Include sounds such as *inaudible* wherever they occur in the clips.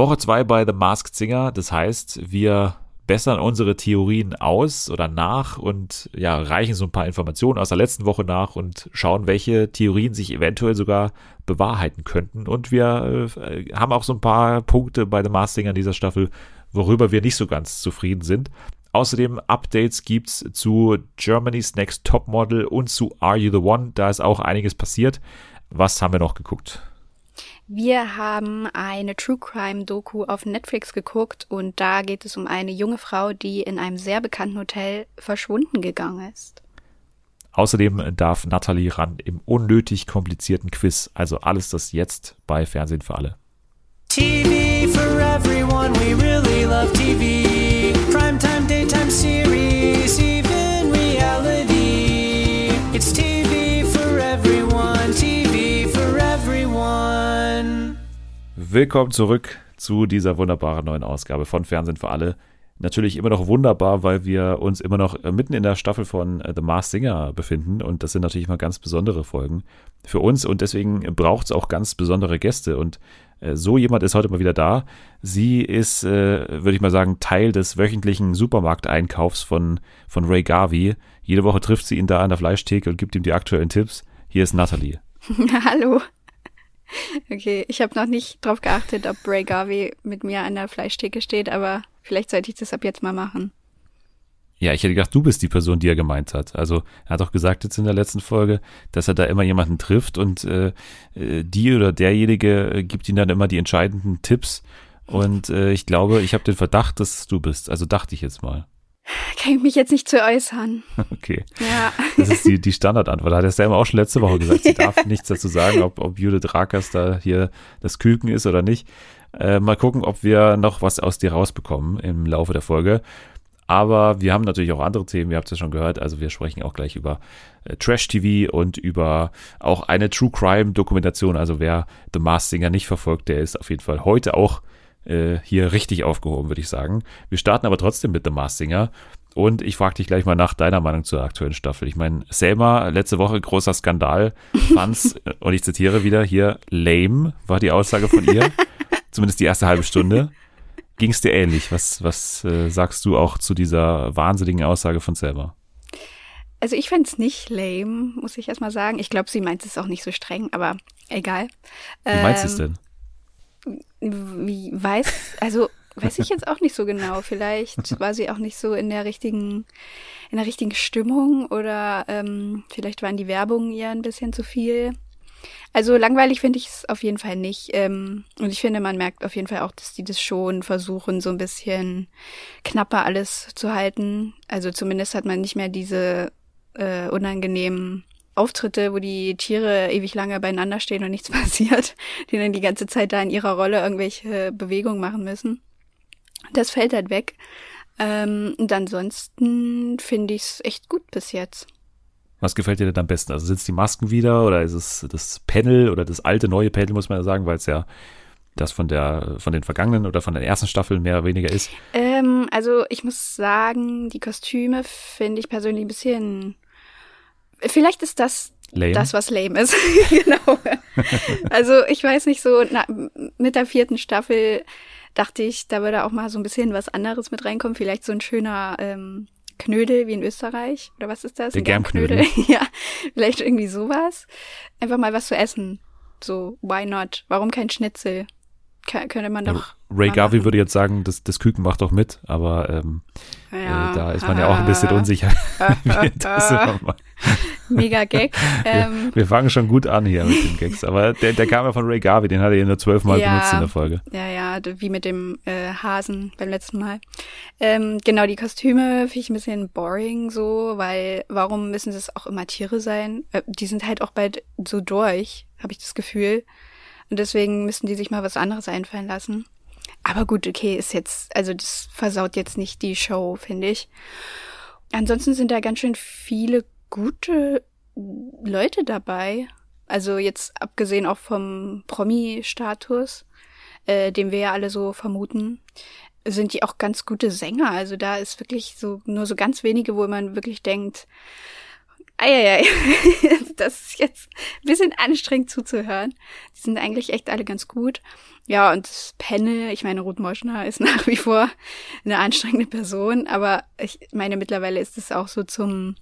Woche zwei bei The Masked Singer. Das heißt, wir bessern unsere Theorien aus oder nach und ja, reichen so ein paar Informationen aus der letzten Woche nach und schauen, welche Theorien sich eventuell sogar bewahrheiten könnten. Und wir äh, haben auch so ein paar Punkte bei The Masked Singer dieser Staffel, worüber wir nicht so ganz zufrieden sind. Außerdem Updates gibt's zu Germany's Next Top Model und zu Are You the One. Da ist auch einiges passiert. Was haben wir noch geguckt? Wir haben eine True Crime Doku auf Netflix geguckt und da geht es um eine junge Frau, die in einem sehr bekannten Hotel verschwunden gegangen ist. Außerdem darf Natalie ran im unnötig komplizierten Quiz. Also alles das jetzt bei Fernsehen für alle. TV for everyone, we really love TV. Willkommen zurück zu dieser wunderbaren neuen Ausgabe von Fernsehen für alle natürlich immer noch wunderbar, weil wir uns immer noch äh, mitten in der Staffel von äh, The Mars Singer befinden und das sind natürlich mal ganz besondere Folgen für uns und deswegen braucht es auch ganz besondere Gäste und äh, so jemand ist heute mal wieder da. Sie ist, würde ich mal sagen, Teil des wöchentlichen Supermarkteinkaufs von, von Ray Garvey. Jede Woche trifft sie ihn da an der Fleischtheke und gibt ihm die aktuellen Tipps. Hier ist Natalie. *laughs* Hallo. Okay, ich habe noch nicht drauf geachtet, ob Ray Garvey mit mir an der Fleischtheke steht, aber vielleicht sollte ich das ab jetzt mal machen. Ja, ich hätte gedacht, du bist die Person, die er gemeint hat. Also er hat auch gesagt jetzt in der letzten Folge, dass er da immer jemanden trifft und äh, äh die oder derjenige äh, gibt ihm dann immer die entscheidenden Tipps. Und äh, ich glaube, ich habe den Verdacht, dass du bist. Also dachte ich jetzt mal. Kann ich mich jetzt nicht zu äußern. *laughs* Okay. Ja. Das ist die, die Standardantwort. Hat er immer auch schon letzte Woche gesagt. Sie *laughs* darf nichts dazu sagen, ob, ob Judith Rakers da hier das Küken ist oder nicht. Äh, mal gucken, ob wir noch was aus dir rausbekommen im Laufe der Folge. Aber wir haben natürlich auch andere Themen, ihr habt es ja schon gehört. Also wir sprechen auch gleich über äh, Trash-TV und über auch eine True Crime-Dokumentation. Also wer The Masked Singer nicht verfolgt, der ist auf jeden Fall heute auch äh, hier richtig aufgehoben, würde ich sagen. Wir starten aber trotzdem mit The Masked Singer. Und ich frage dich gleich mal nach deiner Meinung zur aktuellen Staffel. Ich meine, Selma, letzte Woche großer Skandal, fand's, *laughs* und ich zitiere wieder hier, lame, war die Aussage von ihr. *laughs* Zumindest die erste halbe Stunde. Ging es dir ähnlich? Was, was äh, sagst du auch zu dieser wahnsinnigen Aussage von Selma? Also ich fände es nicht lame, muss ich erstmal sagen. Ich glaube, sie meint es auch nicht so streng, aber egal. Wie meinst du es denn? Wie weiß, also weiß ich jetzt auch nicht so genau. Vielleicht war sie auch nicht so in der richtigen, in der richtigen Stimmung oder ähm, vielleicht waren die Werbungen ihr ein bisschen zu viel. Also langweilig finde ich es auf jeden Fall nicht. Ähm, und ich finde, man merkt auf jeden Fall auch, dass die das schon versuchen, so ein bisschen knapper alles zu halten. Also zumindest hat man nicht mehr diese äh, unangenehmen Auftritte, wo die Tiere ewig lange beieinander stehen und nichts *laughs* passiert, die dann die ganze Zeit da in ihrer Rolle irgendwelche Bewegungen machen müssen. Das fällt halt weg. Ähm, und ansonsten finde ich es echt gut bis jetzt. Was gefällt dir denn am besten? Also sind es die Masken wieder oder ist es das Panel oder das alte neue Panel, muss man ja sagen, weil es ja das von der von den vergangenen oder von den ersten Staffeln mehr oder weniger ist? Ähm, also ich muss sagen, die Kostüme finde ich persönlich ein bisschen. Vielleicht ist das lame. das, was lame ist. *laughs* genau. also ich weiß nicht so, na, mit der vierten Staffel dachte ich, da würde auch mal so ein bisschen was anderes mit reinkommen. Vielleicht so ein schöner ähm, Knödel wie in Österreich. Oder was ist das? Der Germknödel. *laughs* ja, vielleicht irgendwie sowas. Einfach mal was zu essen. So, why not? Warum kein Schnitzel? K könnte man doch. Ray Garvey würde jetzt sagen, das, das Küken macht doch mit, aber ähm, ja. äh, da ist man ja auch ein bisschen *laughs* unsicher. *laughs* Mega Gag. *laughs* Ähm, wir, wir, fangen schon gut an hier mit den Gags, aber der, der kam ja von Ray Garvey, den hat er ja nur zwölfmal ja, benutzt in der Folge. Ja, ja, wie mit dem äh, Hasen beim letzten Mal. Ähm, genau, die Kostüme finde ich ein bisschen boring so, weil warum müssen es auch immer Tiere sein? Äh, die sind halt auch bald so durch, habe ich das Gefühl. Und deswegen müssten die sich mal was anderes einfallen lassen. Aber gut, okay, ist jetzt, also das versaut jetzt nicht die Show, finde ich. Ansonsten sind da ganz schön viele gute Leute dabei. Also jetzt abgesehen auch vom Promi-Status, äh, den wir ja alle so vermuten, sind die auch ganz gute Sänger. Also da ist wirklich so nur so ganz wenige, wo man wirklich denkt, Eieiei, *laughs* das ist jetzt ein bisschen anstrengend zuzuhören. Die sind eigentlich echt alle ganz gut. Ja, und das Panel, ich meine, Ruth Moschner ist *laughs* nach wie vor eine anstrengende Person, aber ich meine, mittlerweile ist es auch so zum,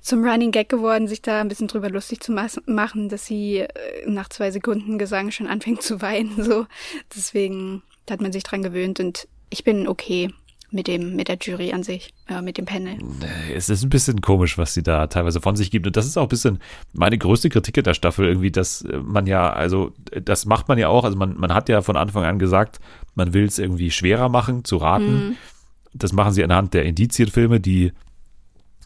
zum Running Gag geworden, sich da ein bisschen drüber lustig zu machen, dass sie äh, nach zwei Sekunden Gesang schon anfängt zu weinen, *laughs* so. Deswegen hat man sich dran gewöhnt und ich bin okay mit dem, mit der Jury an sich, äh, mit dem Panel. Es ist ein bisschen komisch, was sie da teilweise von sich gibt. Und das ist auch ein bisschen meine größte Kritik in der Staffel irgendwie, dass man ja, also das macht man ja auch, also man, man hat ja von Anfang an gesagt, man will es irgendwie schwerer machen, zu raten. Mhm. Das machen sie anhand der Indizienfilme, die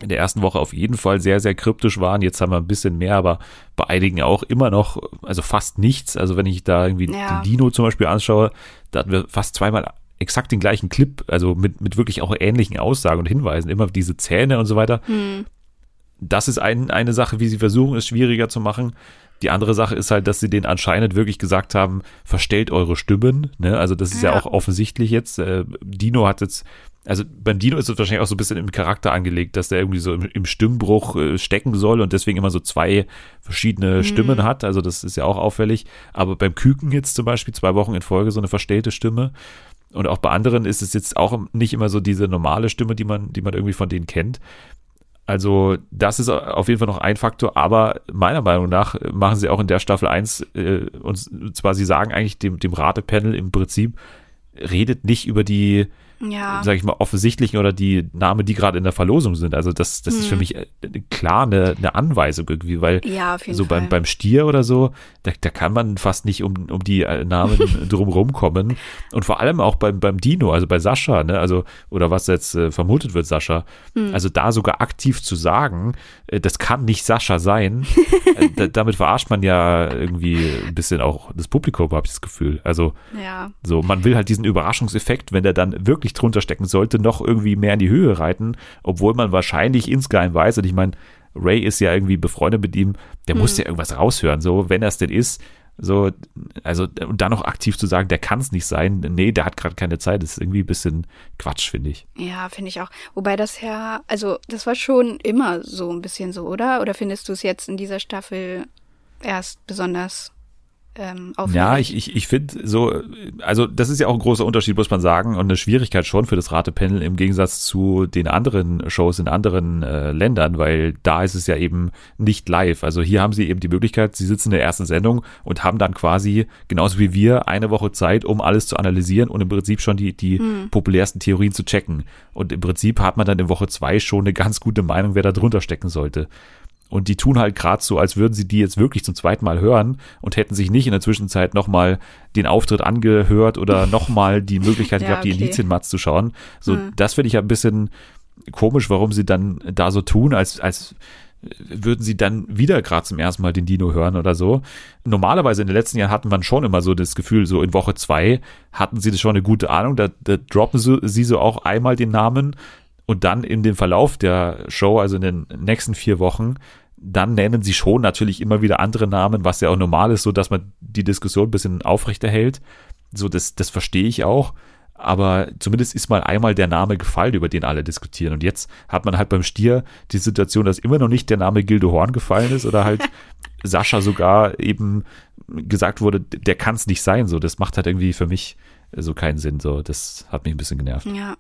in der ersten Woche auf jeden Fall sehr, sehr kryptisch waren. Jetzt haben wir ein bisschen mehr, aber bei einigen auch immer noch, also fast nichts. Also wenn ich da irgendwie ja. den Dino zum Beispiel anschaue, da hatten wir fast zweimal exakt den gleichen Clip, also mit, mit wirklich auch ähnlichen Aussagen und Hinweisen, immer diese Zähne und so weiter. Hm. Das ist ein, eine Sache, wie sie versuchen, es schwieriger zu machen. Die andere Sache ist halt, dass sie den anscheinend wirklich gesagt haben, verstellt eure Stimmen. Ne? Also das ist ja, ja auch offensichtlich jetzt. Äh, Dino hat jetzt, also beim Dino ist es wahrscheinlich auch so ein bisschen im Charakter angelegt, dass der irgendwie so im, im Stimmbruch äh, stecken soll und deswegen immer so zwei verschiedene mhm. Stimmen hat. Also das ist ja auch auffällig. Aber beim Küken jetzt zum Beispiel zwei Wochen in Folge so eine verstellte Stimme. Und auch bei anderen ist es jetzt auch nicht immer so diese normale Stimme, die man, die man irgendwie von denen kennt. Also das ist auf jeden Fall noch ein Faktor, aber meiner Meinung nach machen sie auch in der Staffel 1, äh, und zwar sie sagen eigentlich dem, dem Ratepanel im Prinzip, redet nicht über die ja. sage ich mal, offensichtlichen oder die Namen, die gerade in der Verlosung sind. Also das, das hm. ist für hm. mich äh, klar eine, eine Anweisung irgendwie, weil ja, so Fall. beim, beim Stier oder so, da, da kann man fast nicht um, um die äh, Namen *laughs* drumherum kommen. Und vor allem auch beim, beim Dino, also bei Sascha, ne, also, oder was jetzt äh, vermutet wird, Sascha, hm. also da sogar aktiv zu sagen, äh, das kann nicht Sascha sein, *laughs* äh, damit verarscht man ja irgendwie ein bisschen auch das Publikum, habe ich das Gefühl. Also ja. so, man will halt diesen Überraschungseffekt, wenn der dann wirklich wirklich drunter stecken sollte, noch irgendwie mehr in die Höhe reiten, obwohl man wahrscheinlich insgeheim weiß, und ich meine, Ray ist ja irgendwie befreundet mit ihm, der hm. muss ja irgendwas raushören, so, wenn er es denn ist, so, also, und dann noch aktiv zu sagen, der kann es nicht sein, nee, der hat gerade keine Zeit, ist irgendwie ein bisschen Quatsch, finde ich. Ja, finde ich auch. Wobei das ja, also, das war schon immer so ein bisschen so, oder? Oder findest du es jetzt in dieser Staffel erst besonders ähm. Ja, ich, ich, ich finde so, also das ist ja auch ein großer Unterschied, muss man sagen, und eine Schwierigkeit schon für das Ratepanel im Gegensatz zu den anderen Shows in anderen äh, Ländern, weil da ist es ja eben nicht live. Also hier haben sie eben die Möglichkeit, sie sitzen in der ersten Sendung und haben dann quasi, genauso wie wir, eine Woche Zeit, um alles zu analysieren und im Prinzip schon die, die hm. populärsten Theorien zu checken. Und im Prinzip hat man dann in Woche zwei schon eine ganz gute Meinung, wer da drunter stecken sollte. Und die tun halt gerade so, als würden sie die jetzt wirklich zum zweiten Mal hören und hätten sich nicht in der Zwischenzeit nochmal den Auftritt angehört oder *laughs* nochmal die Möglichkeit ja, gehabt, okay. die Indizienmats zu schauen. So, hm. das finde ich ja ein bisschen komisch, warum sie dann da so tun, als, als würden sie dann wieder gerade zum ersten Mal den Dino hören oder so. Normalerweise in den letzten Jahren hatten man schon immer so das Gefühl, so in Woche zwei hatten sie das schon eine gute Ahnung, da, da droppen sie, sie so auch einmal den Namen, und dann in dem Verlauf der Show, also in den nächsten vier Wochen, dann nennen sie schon natürlich immer wieder andere Namen, was ja auch normal ist, so dass man die Diskussion ein bisschen aufrechterhält. So, das, das verstehe ich auch. Aber zumindest ist mal einmal der Name gefallen, über den alle diskutieren. Und jetzt hat man halt beim Stier die Situation, dass immer noch nicht der Name Gilde Horn gefallen ist oder halt *laughs* Sascha sogar eben gesagt wurde, der kann es nicht sein. So, das macht halt irgendwie für mich so keinen Sinn. So, das hat mich ein bisschen genervt. Ja,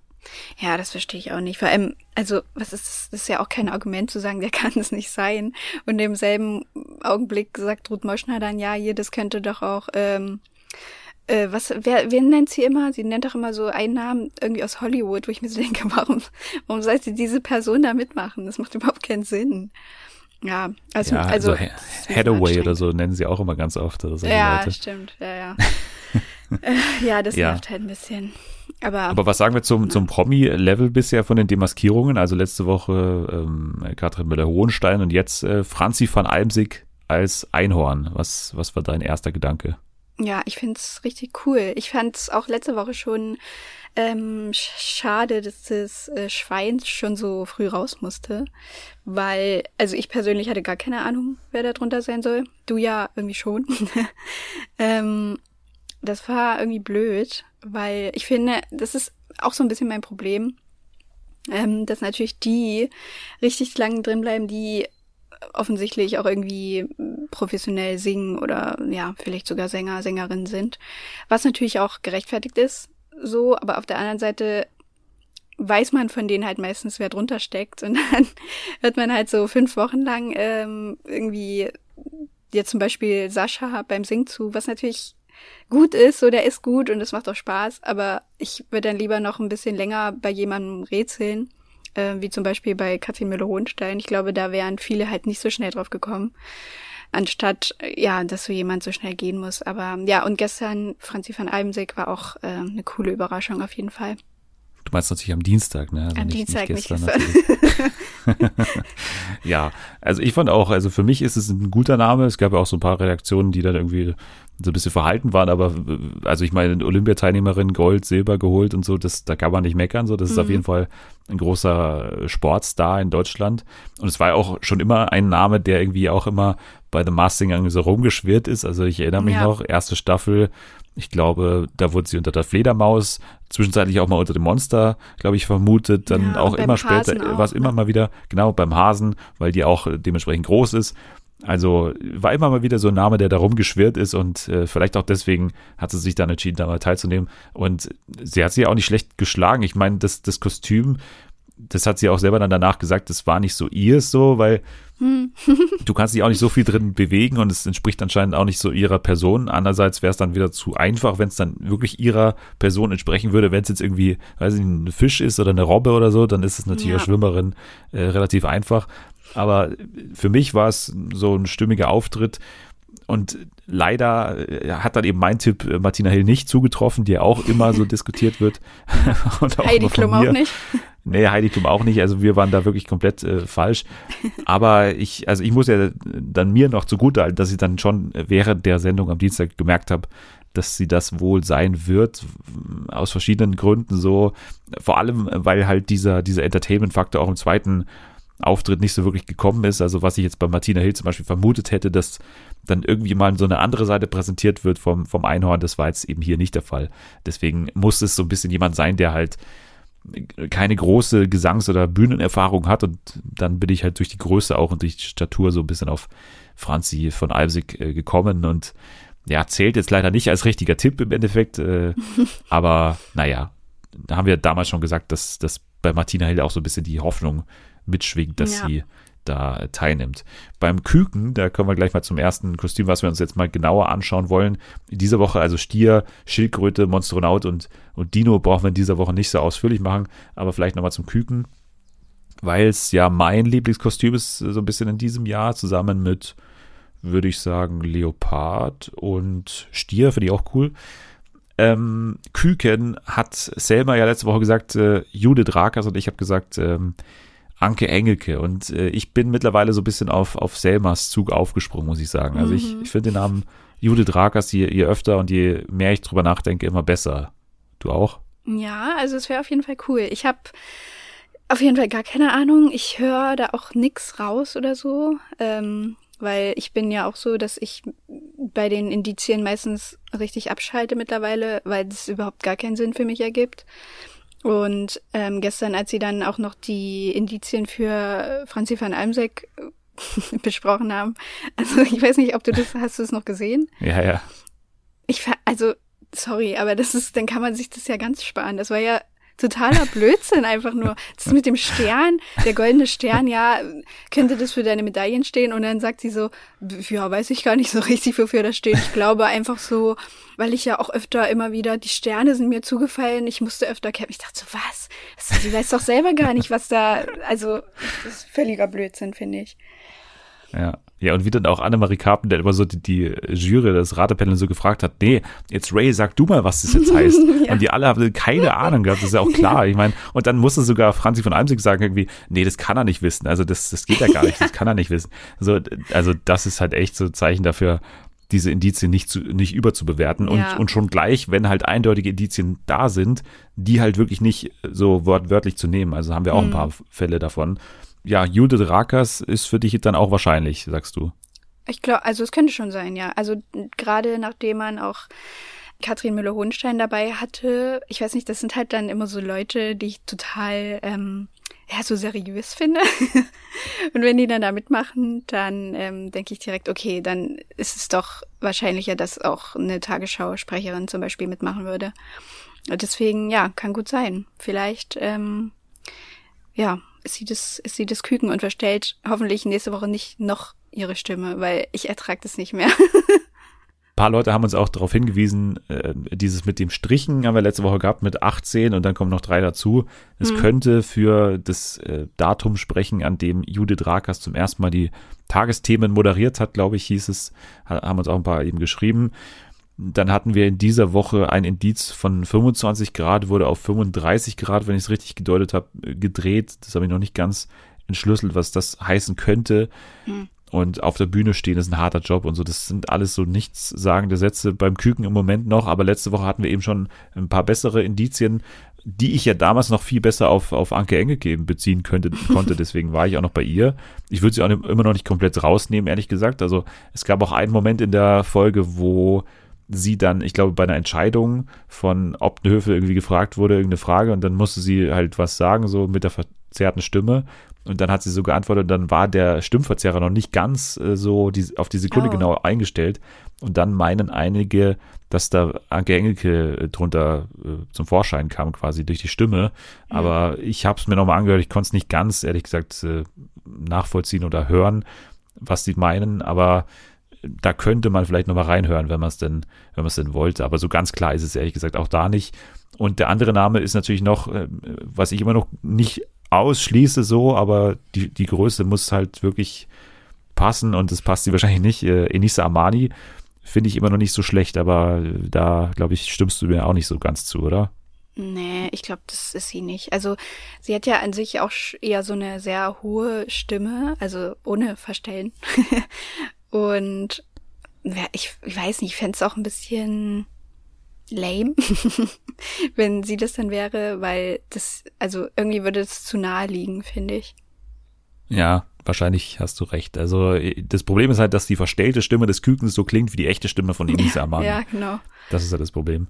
ja, das verstehe ich auch nicht. Vor allem, also, was ist das? Das ist ja auch kein Argument zu sagen, *laughs* der kann es nicht sein. Und im selben Augenblick sagt Ruth Moschner dann, ja, hier, das könnte doch auch, ähm, äh, was, wer, wer nennt sie immer? Sie nennt doch immer so einen Namen irgendwie aus Hollywood, wo ich mir so *laughs* denke, warum, warum soll sie diese Person da mitmachen? Das macht überhaupt keinen Sinn. Ja, also, ja, also, also Hathaway oder so nennen sie auch immer ganz oft. ja, Leute. stimmt, ja, ja. *laughs* äh, ja, das ja. nervt halt ein bisschen. Aber, Aber was sagen wir zum, zum Promi-Level bisher von den Demaskierungen? Also letzte Woche ähm, Katrin Müller-Hohenstein und jetzt äh, Franzi van Almsig als Einhorn. Was, was war dein erster Gedanke? Ja, ich finde es richtig cool. Ich fand es auch letzte Woche schon ähm, schade, dass das äh, Schwein schon so früh raus musste, weil, also ich persönlich hatte gar keine Ahnung, wer da drunter sein soll. Du ja irgendwie schon. *laughs* ähm, das war irgendwie blöd, weil ich finde, das ist auch so ein bisschen mein Problem, ähm, dass natürlich die richtig lang drin bleiben, die offensichtlich auch irgendwie professionell singen oder ja, vielleicht sogar Sänger, Sängerinnen sind. Was natürlich auch gerechtfertigt ist, so, aber auf der anderen Seite weiß man von denen halt meistens, wer drunter steckt. Und dann *laughs* hört man halt so fünf Wochen lang ähm, irgendwie jetzt zum Beispiel Sascha beim Singen zu, was natürlich gut ist, so der ist gut und es macht auch Spaß, aber ich würde dann lieber noch ein bisschen länger bei jemandem rätseln, äh, wie zum Beispiel bei Katrin Müller-Hohenstein. Ich glaube, da wären viele halt nicht so schnell drauf gekommen, anstatt, ja, dass so jemand so schnell gehen muss. Aber ja, und gestern Franzi van Almsig war auch äh, eine coole Überraschung auf jeden Fall. Du meinst natürlich am Dienstag, ne? Also am nicht, Dienstag, nicht gestern. Nicht gestern. *laughs* ja, also ich fand auch, also für mich ist es ein guter Name. Es gab ja auch so ein paar Reaktionen, die dann irgendwie so ein bisschen verhalten waren, aber also ich meine, Olympiateilnehmerin Gold, Silber geholt und so, das, da kann man nicht meckern, so, das mhm. ist auf mhm. jeden Fall ein großer Sportstar in Deutschland und es war ja auch schon immer ein Name, der irgendwie auch immer bei The Masked Singer so rumgeschwirrt ist, also ich erinnere mich ja. noch, erste Staffel, ich glaube, da wurde sie unter der Fledermaus, zwischenzeitlich auch mal unter dem Monster, glaube ich, vermutet, dann ja, auch immer später, war es immer ne? mal wieder, genau, beim Hasen, weil die auch dementsprechend groß ist also war immer mal wieder so ein Name, der da rumgeschwirrt ist und äh, vielleicht auch deswegen hat sie sich dann entschieden, da mal teilzunehmen. Und sie hat sich auch nicht schlecht geschlagen. Ich meine, das, das Kostüm, das hat sie auch selber dann danach gesagt, das war nicht so ihr so, weil hm. *laughs* du kannst dich auch nicht so viel drin bewegen und es entspricht anscheinend auch nicht so ihrer Person. Andererseits wäre es dann wieder zu einfach, wenn es dann wirklich ihrer Person entsprechen würde. Wenn es jetzt irgendwie, weiß ich, ein Fisch ist oder eine Robbe oder so, dann ist es natürlich ja. als Schwimmerin äh, relativ einfach. Aber für mich war es so ein stimmiger Auftritt. Und leider äh, hat dann eben mein Tipp äh, Martina Hill nicht zugetroffen, die ja auch immer so *laughs* diskutiert wird. Heidi *laughs* Klum auch nicht. Nee, Heidi Klum auch nicht. Also wir waren da wirklich komplett äh, falsch. Aber ich, also ich muss ja dann mir noch zugute halten, dass ich dann schon während der Sendung am Dienstag gemerkt habe, dass sie das wohl sein wird, aus verschiedenen Gründen so. Vor allem, weil halt dieser, dieser Entertainment-Faktor auch im zweiten Auftritt nicht so wirklich gekommen ist. Also was ich jetzt bei Martina Hill zum Beispiel vermutet hätte, dass dann irgendwie mal so eine andere Seite präsentiert wird vom, vom Einhorn, das war jetzt eben hier nicht der Fall. Deswegen muss es so ein bisschen jemand sein, der halt keine große Gesangs- oder Bühnenerfahrung hat und dann bin ich halt durch die Größe auch und durch die Statur so ein bisschen auf Franzi von Alpsig äh, gekommen und ja, zählt jetzt leider nicht als richtiger Tipp im Endeffekt, äh, *laughs* aber naja, da haben wir damals schon gesagt, dass, dass bei Martina Hill auch so ein bisschen die Hoffnung mitschwingt, dass ja. sie da teilnimmt. Beim Küken, da kommen wir gleich mal zum ersten Kostüm, was wir uns jetzt mal genauer anschauen wollen. In dieser Woche also Stier, Schildkröte, Monstronaut und, und Dino brauchen wir in dieser Woche nicht so ausführlich machen, aber vielleicht nochmal zum Küken, weil es ja mein Lieblingskostüm ist, so ein bisschen in diesem Jahr, zusammen mit, würde ich sagen, Leopard und Stier, finde ich auch cool. Ähm, Küken hat Selma ja letzte Woche gesagt, äh, Judith Rakers und ich habe gesagt, ähm, Anke Engelke. Und äh, ich bin mittlerweile so ein bisschen auf, auf Selmas Zug aufgesprungen, muss ich sagen. Also mhm. ich, ich finde den Namen Judith Rakers je, je öfter und je mehr ich drüber nachdenke, immer besser. Du auch? Ja, also es wäre auf jeden Fall cool. Ich habe auf jeden Fall gar keine Ahnung. Ich höre da auch nix raus oder so. Ähm, weil ich bin ja auch so, dass ich bei den Indizien meistens richtig abschalte mittlerweile, weil es überhaupt gar keinen Sinn für mich ergibt. Und ähm, gestern, als sie dann auch noch die Indizien für Franzi van Almsek äh, *laughs* besprochen haben, also ich weiß nicht, ob du das, hast du es noch gesehen? Ja, ja. Ich, also, sorry, aber das ist, dann kann man sich das ja ganz sparen. Das war ja totaler Blödsinn einfach nur. Das mit dem Stern, der goldene Stern, ja, könnte das für deine Medaillen stehen? Und dann sagt sie so, ja, weiß ich gar nicht so richtig, wofür das steht. Ich glaube einfach so, weil ich ja auch öfter immer wieder, die Sterne sind mir zugefallen, ich musste öfter kämpfen. Ich dachte so, was? Sie weiß doch selber gar nicht, was da, also, das ist völliger Blödsinn, finde ich. Ja. Ja, und wie dann auch Annemarie Carpenter immer so die, die Jury, das Ratepanel so gefragt hat, nee, jetzt Ray, sag du mal, was das jetzt *laughs* heißt. ja. Und die alle haben keine Ahnung gehabt, das ist ja auch klar. Ich meine, und dann musste sogar Franzi von Almsig sagen irgendwie, nee, das kann er nicht wissen. Also das, das geht ja gar nicht, das *laughs* kann er nicht wissen. Also, also das ist halt echt so ein Zeichen dafür, diese Indizien nicht, zu, nicht überzubewerten und, ja. und schon gleich, wenn halt eindeutige Indizien da sind, die halt wirklich nicht so wortwörtlich zu nehmen. Also haben wir auch mhm. ein paar Fälle davon ja, Judith Rakers ist für dich dann auch wahrscheinlich, sagst du. Ich glaube, also es könnte schon sein, ja. Also gerade nachdem man auch Katrin Müller-Hohenstein dabei hatte, ich weiß nicht, das sind halt dann immer so Leute, die ich total ähm, ja, so seriös finde. *laughs* und wenn die dann da mitmachen, dann ähm, denke ich direkt, okay, dann ist es doch wahrscheinlicher, dass auch eine Tagesschausprecherin zum Beispiel mitmachen würde. Und deswegen, ja, kann gut sein. Vielleicht, ähm, ja, sie das, ist sie das Küken und verstellt hoffentlich nächste Woche nicht noch ihre Stimme, weil ich ertrage das nicht mehr. paar Leute haben uns auch darauf hingewiesen, äh, dieses mit dem Strichen haben wir letzte Woche gehabt mit 18 und dann kommen noch drei dazu. Es mhm. könnte für das äh, Datum sprechen, an dem Judith Rakas zum ersten Mal die Tagesthemen moderiert hat, glaube ich, hieß es, haben uns auch ein paar eben geschrieben. Dann hatten wir in dieser Woche ein Indiz von 25 Grad, wurde auf 35 Grad, wenn ich es richtig gedeutet habe, gedreht. Das habe ich noch nicht ganz entschlüsselt, was das heißen könnte. Mhm. Und auf der Bühne stehen ist ein harter Job und so. Das sind alles so nichtssagende Sätze beim Küken im Moment noch. Aber letzte Woche hatten wir eben schon ein paar bessere Indizien, die ich ja damals noch viel besser auf, auf Anke Engelke beziehen könnte, *laughs* konnte. Deswegen war ich auch noch bei ihr. Ich würde sie auch immer noch nicht komplett rausnehmen, ehrlich gesagt. Also es gab auch einen Moment in der Folge, wo sie dann, ich glaube, bei einer Entscheidung von Optenhöfe irgendwie gefragt wurde, irgendeine Frage und dann musste sie halt was sagen, so mit der verzerrten Stimme. Und dann hat sie so geantwortet, und dann war der Stimmverzerrer noch nicht ganz äh, so die, auf die Sekunde oh. genau eingestellt. Und dann meinen einige, dass da Anke Engelke äh, drunter äh, zum Vorschein kam, quasi durch die Stimme. Mhm. Aber ich habe es mir nochmal angehört, ich konnte es nicht ganz, ehrlich gesagt, äh, nachvollziehen oder hören, was die meinen. Aber da könnte man vielleicht nochmal reinhören, wenn man es denn, wenn man es denn wollte. Aber so ganz klar ist es ehrlich gesagt auch da nicht. Und der andere Name ist natürlich noch, äh, was ich immer noch nicht ausschließe so, aber die, die Größe muss halt wirklich passen und das passt sie wahrscheinlich nicht. Äh, Enisa Amani finde ich immer noch nicht so schlecht, aber da, glaube ich, stimmst du mir auch nicht so ganz zu, oder? Nee, ich glaube, das ist sie nicht. Also sie hat ja an sich auch eher so eine sehr hohe Stimme, also ohne Verstellen. *laughs* und ja, ich, ich weiß nicht, ich fände es auch ein bisschen lame, *laughs* wenn sie das dann wäre, weil das, also irgendwie würde es zu nahe liegen, finde ich. Ja, wahrscheinlich hast du recht. Also das Problem ist halt, dass die verstellte Stimme des Kükens so klingt wie die echte Stimme von Elisa *laughs* Amani. ja, genau. Das ist ja das Problem.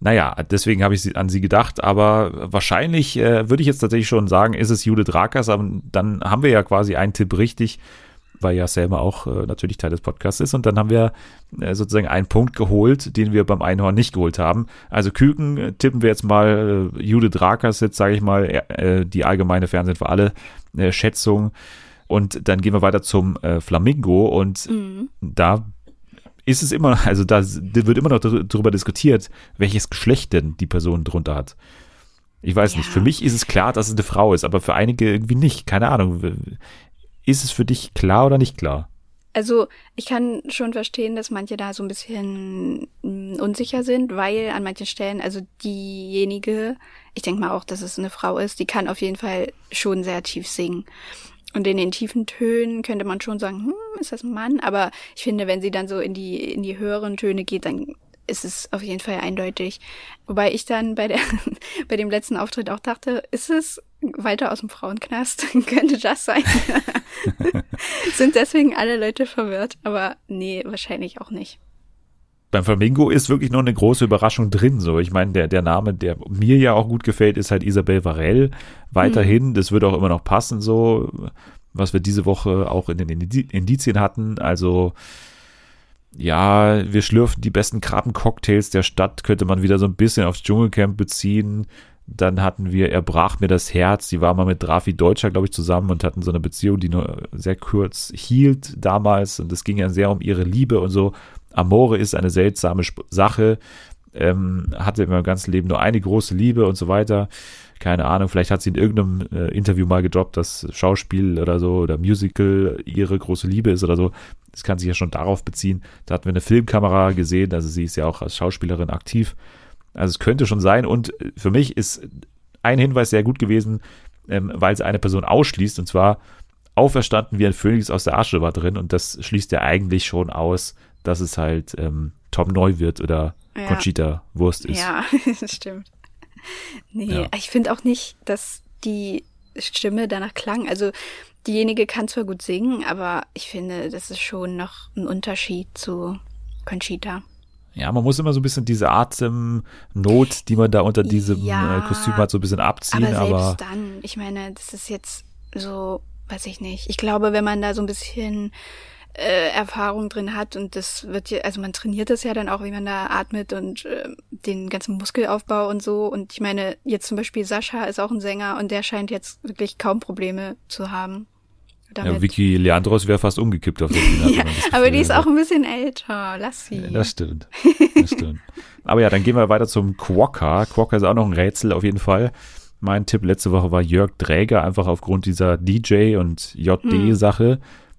Naja, deswegen habe ich an sie gedacht, aber wahrscheinlich äh, würde ich jetzt tatsächlich schon sagen, ist es Judith Rakers, aber dann haben wir ja quasi einen Tipp richtig weil ja Selma auch äh, natürlich Teil des Podcasts ist. Und dann haben wir äh, sozusagen einen Punkt geholt, den wir beim Einhorn nicht geholt haben. Also Küken äh, tippen wir jetzt mal äh, Judith Rakers jetzt, sage ich mal, äh, die allgemeine Fernsehen für alle äh, Schätzung. Und dann gehen wir weiter zum äh, Flamingo und mhm. da ist es immer, also da wird immer noch darüber diskutiert, welches Geschlecht denn die Person drunter hat. Ich weiß ja. nicht, für mich ist es klar, dass es eine Frau ist, aber für einige irgendwie nicht. Keine Ahnung. Ist es für dich klar oder nicht klar? Also ich kann schon verstehen, dass manche da so ein bisschen mm, unsicher sind, weil an manchen Stellen, also diejenige, ich denke mal auch, dass es eine Frau ist, die kann auf jeden Fall schon sehr tief singen. Und in den tiefen Tönen könnte man schon sagen, hm, ist das ein Mann? Aber ich finde, wenn sie dann so in die, in die höheren Töne geht, dann ist es auf jeden Fall eindeutig. Wobei ich dann bei der, *laughs* bei dem letzten Auftritt auch dachte, ist es Walter aus dem Frauenknast? *laughs* Könnte das sein? *laughs* Sind deswegen alle Leute verwirrt, aber nee, wahrscheinlich auch nicht. Beim Flamingo ist wirklich noch eine große Überraschung drin. So, ich meine, der, der Name, der mir ja auch gut gefällt, ist halt Isabel Varell. Weiterhin, mhm. das wird auch immer noch passen, so, was wir diese Woche auch in den Indizien hatten. Also, ja, wir schlürfen die besten Krabbencocktails der Stadt, könnte man wieder so ein bisschen aufs Dschungelcamp beziehen. Dann hatten wir Er brach mir das Herz. Die war mal mit Drafi Deutscher, glaube ich, zusammen und hatten so eine Beziehung, die nur sehr kurz hielt damals. Und es ging ja sehr um ihre Liebe und so. Amore ist eine seltsame Sache. Ähm, hatte in meinem ganzen Leben nur eine große Liebe und so weiter. Keine Ahnung, vielleicht hat sie in irgendeinem äh, Interview mal gedroppt, dass Schauspiel oder so oder Musical ihre große Liebe ist oder so. Das kann sich ja schon darauf beziehen. Da hatten wir eine Filmkamera gesehen, also sie ist ja auch als Schauspielerin aktiv. Also es könnte schon sein. Und für mich ist ein Hinweis sehr gut gewesen, ähm, weil es eine Person ausschließt, und zwar auferstanden wie ein Phönix aus der Asche war drin. Und das schließt ja eigentlich schon aus, dass es halt ähm, Tom Neuwirth oder ja. Conchita Wurst ist. Ja, das *laughs* stimmt. Nee, ja. ich finde auch nicht, dass die Stimme danach klang. Also diejenige kann zwar gut singen, aber ich finde, das ist schon noch ein Unterschied zu Conchita. Ja, man muss immer so ein bisschen diese Atemnot, die man da unter diesem ja, äh, Kostüm hat, so ein bisschen abziehen. Aber selbst aber dann, ich meine, das ist jetzt so, weiß ich nicht. Ich glaube, wenn man da so ein bisschen äh, Erfahrung drin hat und das wird ja, also man trainiert das ja dann auch, wie man da atmet und äh, den ganzen Muskelaufbau und so. Und ich meine, jetzt zum Beispiel Sascha ist auch ein Sänger und der scheint jetzt wirklich kaum Probleme zu haben. Damit. Ja, Vicky Leandros wäre fast umgekippt auf der Bühne. *laughs* ja, aber die ist auch ein bisschen älter. Lass sie. Das stimmt. Das stimmt. aber ja, dann gehen wir weiter zum Quokka. Quokka ist auch noch ein Rätsel auf jeden Fall. Mein Tipp letzte Woche war Jörg Dräger, einfach aufgrund dieser DJ- und JD-Sache. Hm.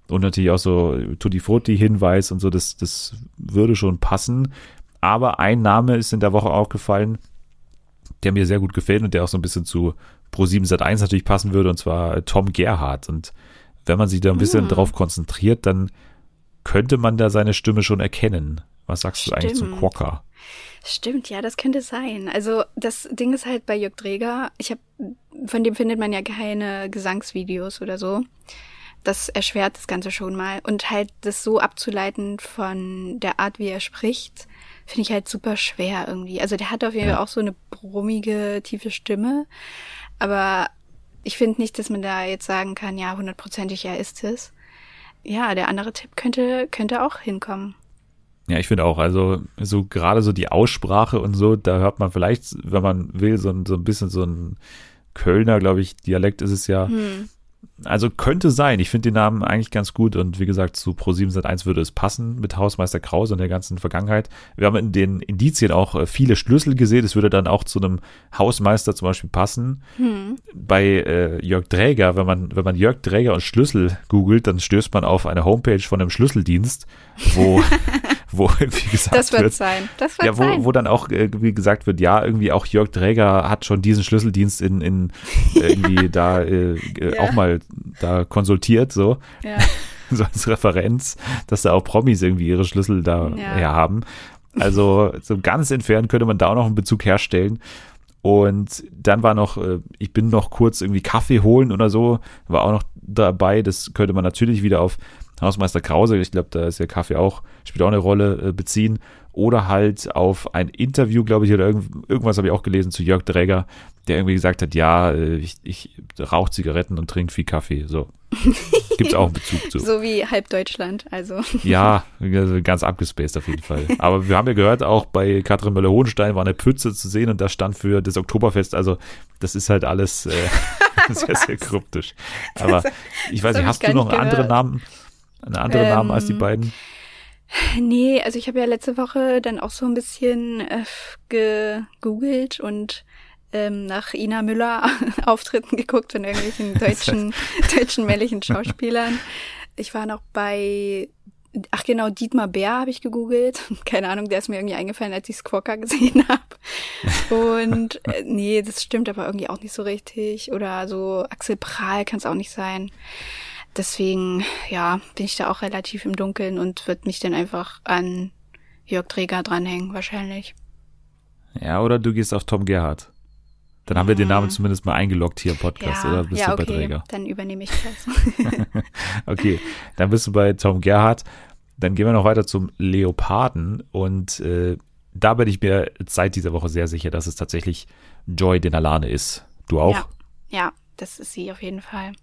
Und natürlich auch so Tutti Frutti-Hinweis und so, das, das würde schon passen. Aber ein Name ist in der Woche aufgefallen, der mir sehr gut gefällt und der auch so ein bisschen zu Pro7 Sat1 natürlich passen würde, und zwar Tom Gerhardt. Und wenn man sich da ein bisschen mhm. drauf konzentriert, dann könnte man da seine Stimme schon erkennen. Was sagst Stimmt. du eigentlich zum Quokka? Stimmt, ja, das könnte sein. Also das Ding ist halt bei Jörg Dreger, ich habe, von dem findet man ja keine Gesangsvideos oder so das erschwert das Ganze schon mal. Und halt das so abzuleiten von der Art, wie er spricht, finde ich halt super schwer irgendwie. Also der hat auf jeden Fall auch so eine brummige, tiefe Stimme. Aber ich finde nicht, dass man da jetzt sagen kann, ja, hundertprozentig er ist es. Ja, der andere Tipp könnte, könnte auch hinkommen. Ja, ich finde auch, also so gerade so die Aussprache und so, da hört man vielleicht, wenn man will, so, so ein bisschen so ein Kölner, glaube ich, Dialekt ist es ja. Hm also könnte sein. Ich finde den Namen eigentlich ganz gut und wie gesagt, zu Pro7 Sat1 würde es passen mit Hausmeister Krause und der ganzen Vergangenheit. Wir haben in den Indizien auch äh, viele Schlüssel gesehen. Es würde dann auch zu einem Hausmeister zum Beispiel passen. Hm. Bei äh, Jörg Dräger, wenn man, wenn man Jörg Dräger und Schlüssel googelt, dann stößt man auf eine Homepage von einem Schlüsseldienst, wo, *laughs* wo *laughs* wie gesagt das wird, wird sein. Das wird ja, wo, sein. wo dann auch äh, wie gesagt wird, ja, irgendwie auch Jörg Dräger hat schon diesen Schlüsseldienst in, in *laughs* irgendwie da äh, ja. auch mal da konsultiert, so. Ja. *laughs* so als Referenz, dass da auch Promis irgendwie ihre Schlüssel da ja. her haben. Also so ganz entfernt könnte man da auch noch einen Bezug herstellen. Und dann war noch, äh, ich bin noch kurz irgendwie Kaffee holen oder so, war auch noch dabei. Das könnte man natürlich wieder auf Hausmeister Krause, ich glaube, da ist ja Kaffee auch, spielt auch eine Rolle, äh, beziehen. Oder halt auf ein Interview, glaube ich, oder irgend, irgendwas habe ich auch gelesen zu Jörg Dräger, der irgendwie gesagt hat, ja, äh, ich, ich rauche Zigaretten und trinke viel Kaffee. So. *laughs* Gibt es auch einen Bezug zu. So wie halb Deutschland, also. Ja, also ganz abgespaced auf jeden Fall. Aber wir haben ja gehört, auch bei Katrin Möller-Hohenstein war eine Pütze zu sehen und das stand für das Oktoberfest. Also das ist halt alles äh, *laughs* sehr, sehr *laughs* kryptisch. Aber ich weiß nicht, hast du noch einen anderen Namen? Einen anderen ähm, Namen als die ähm, beiden? Nee, also ich habe ja letzte Woche dann auch so ein bisschen äh, gegoogelt und ähm, nach Ina Müller *laughs* Auftritten geguckt von irgendwelchen *laughs* deutschen, deutschen männlichen Schauspielern. Ich war noch bei, ach genau, Dietmar Bär habe ich gegoogelt. *laughs* Keine Ahnung, der ist mir irgendwie eingefallen, als ich Squawker gesehen habe. Und äh, nee, das stimmt aber irgendwie auch nicht so richtig. Oder so Axel Prahl kann es auch nicht sein. Deswegen, ja, bin ich da auch relativ im Dunkeln und würde mich dann einfach an Jörg Träger dranhängen, wahrscheinlich. Ja, oder du gehst auf Tom Gerhardt. Dann haben wir den Namen zumindest mal eingeloggt hier im Podcast, ja, oder bist ja, du okay. bei Träger? Dann übernehme ich das. *laughs* okay, dann bist du bei Tom Gerhardt. Dann gehen wir noch weiter zum Leoparden und äh, da bin ich mir seit dieser Woche sehr sicher, dass es tatsächlich Joy Denalane ist. Du auch? Ja, ja, das ist sie auf jeden Fall.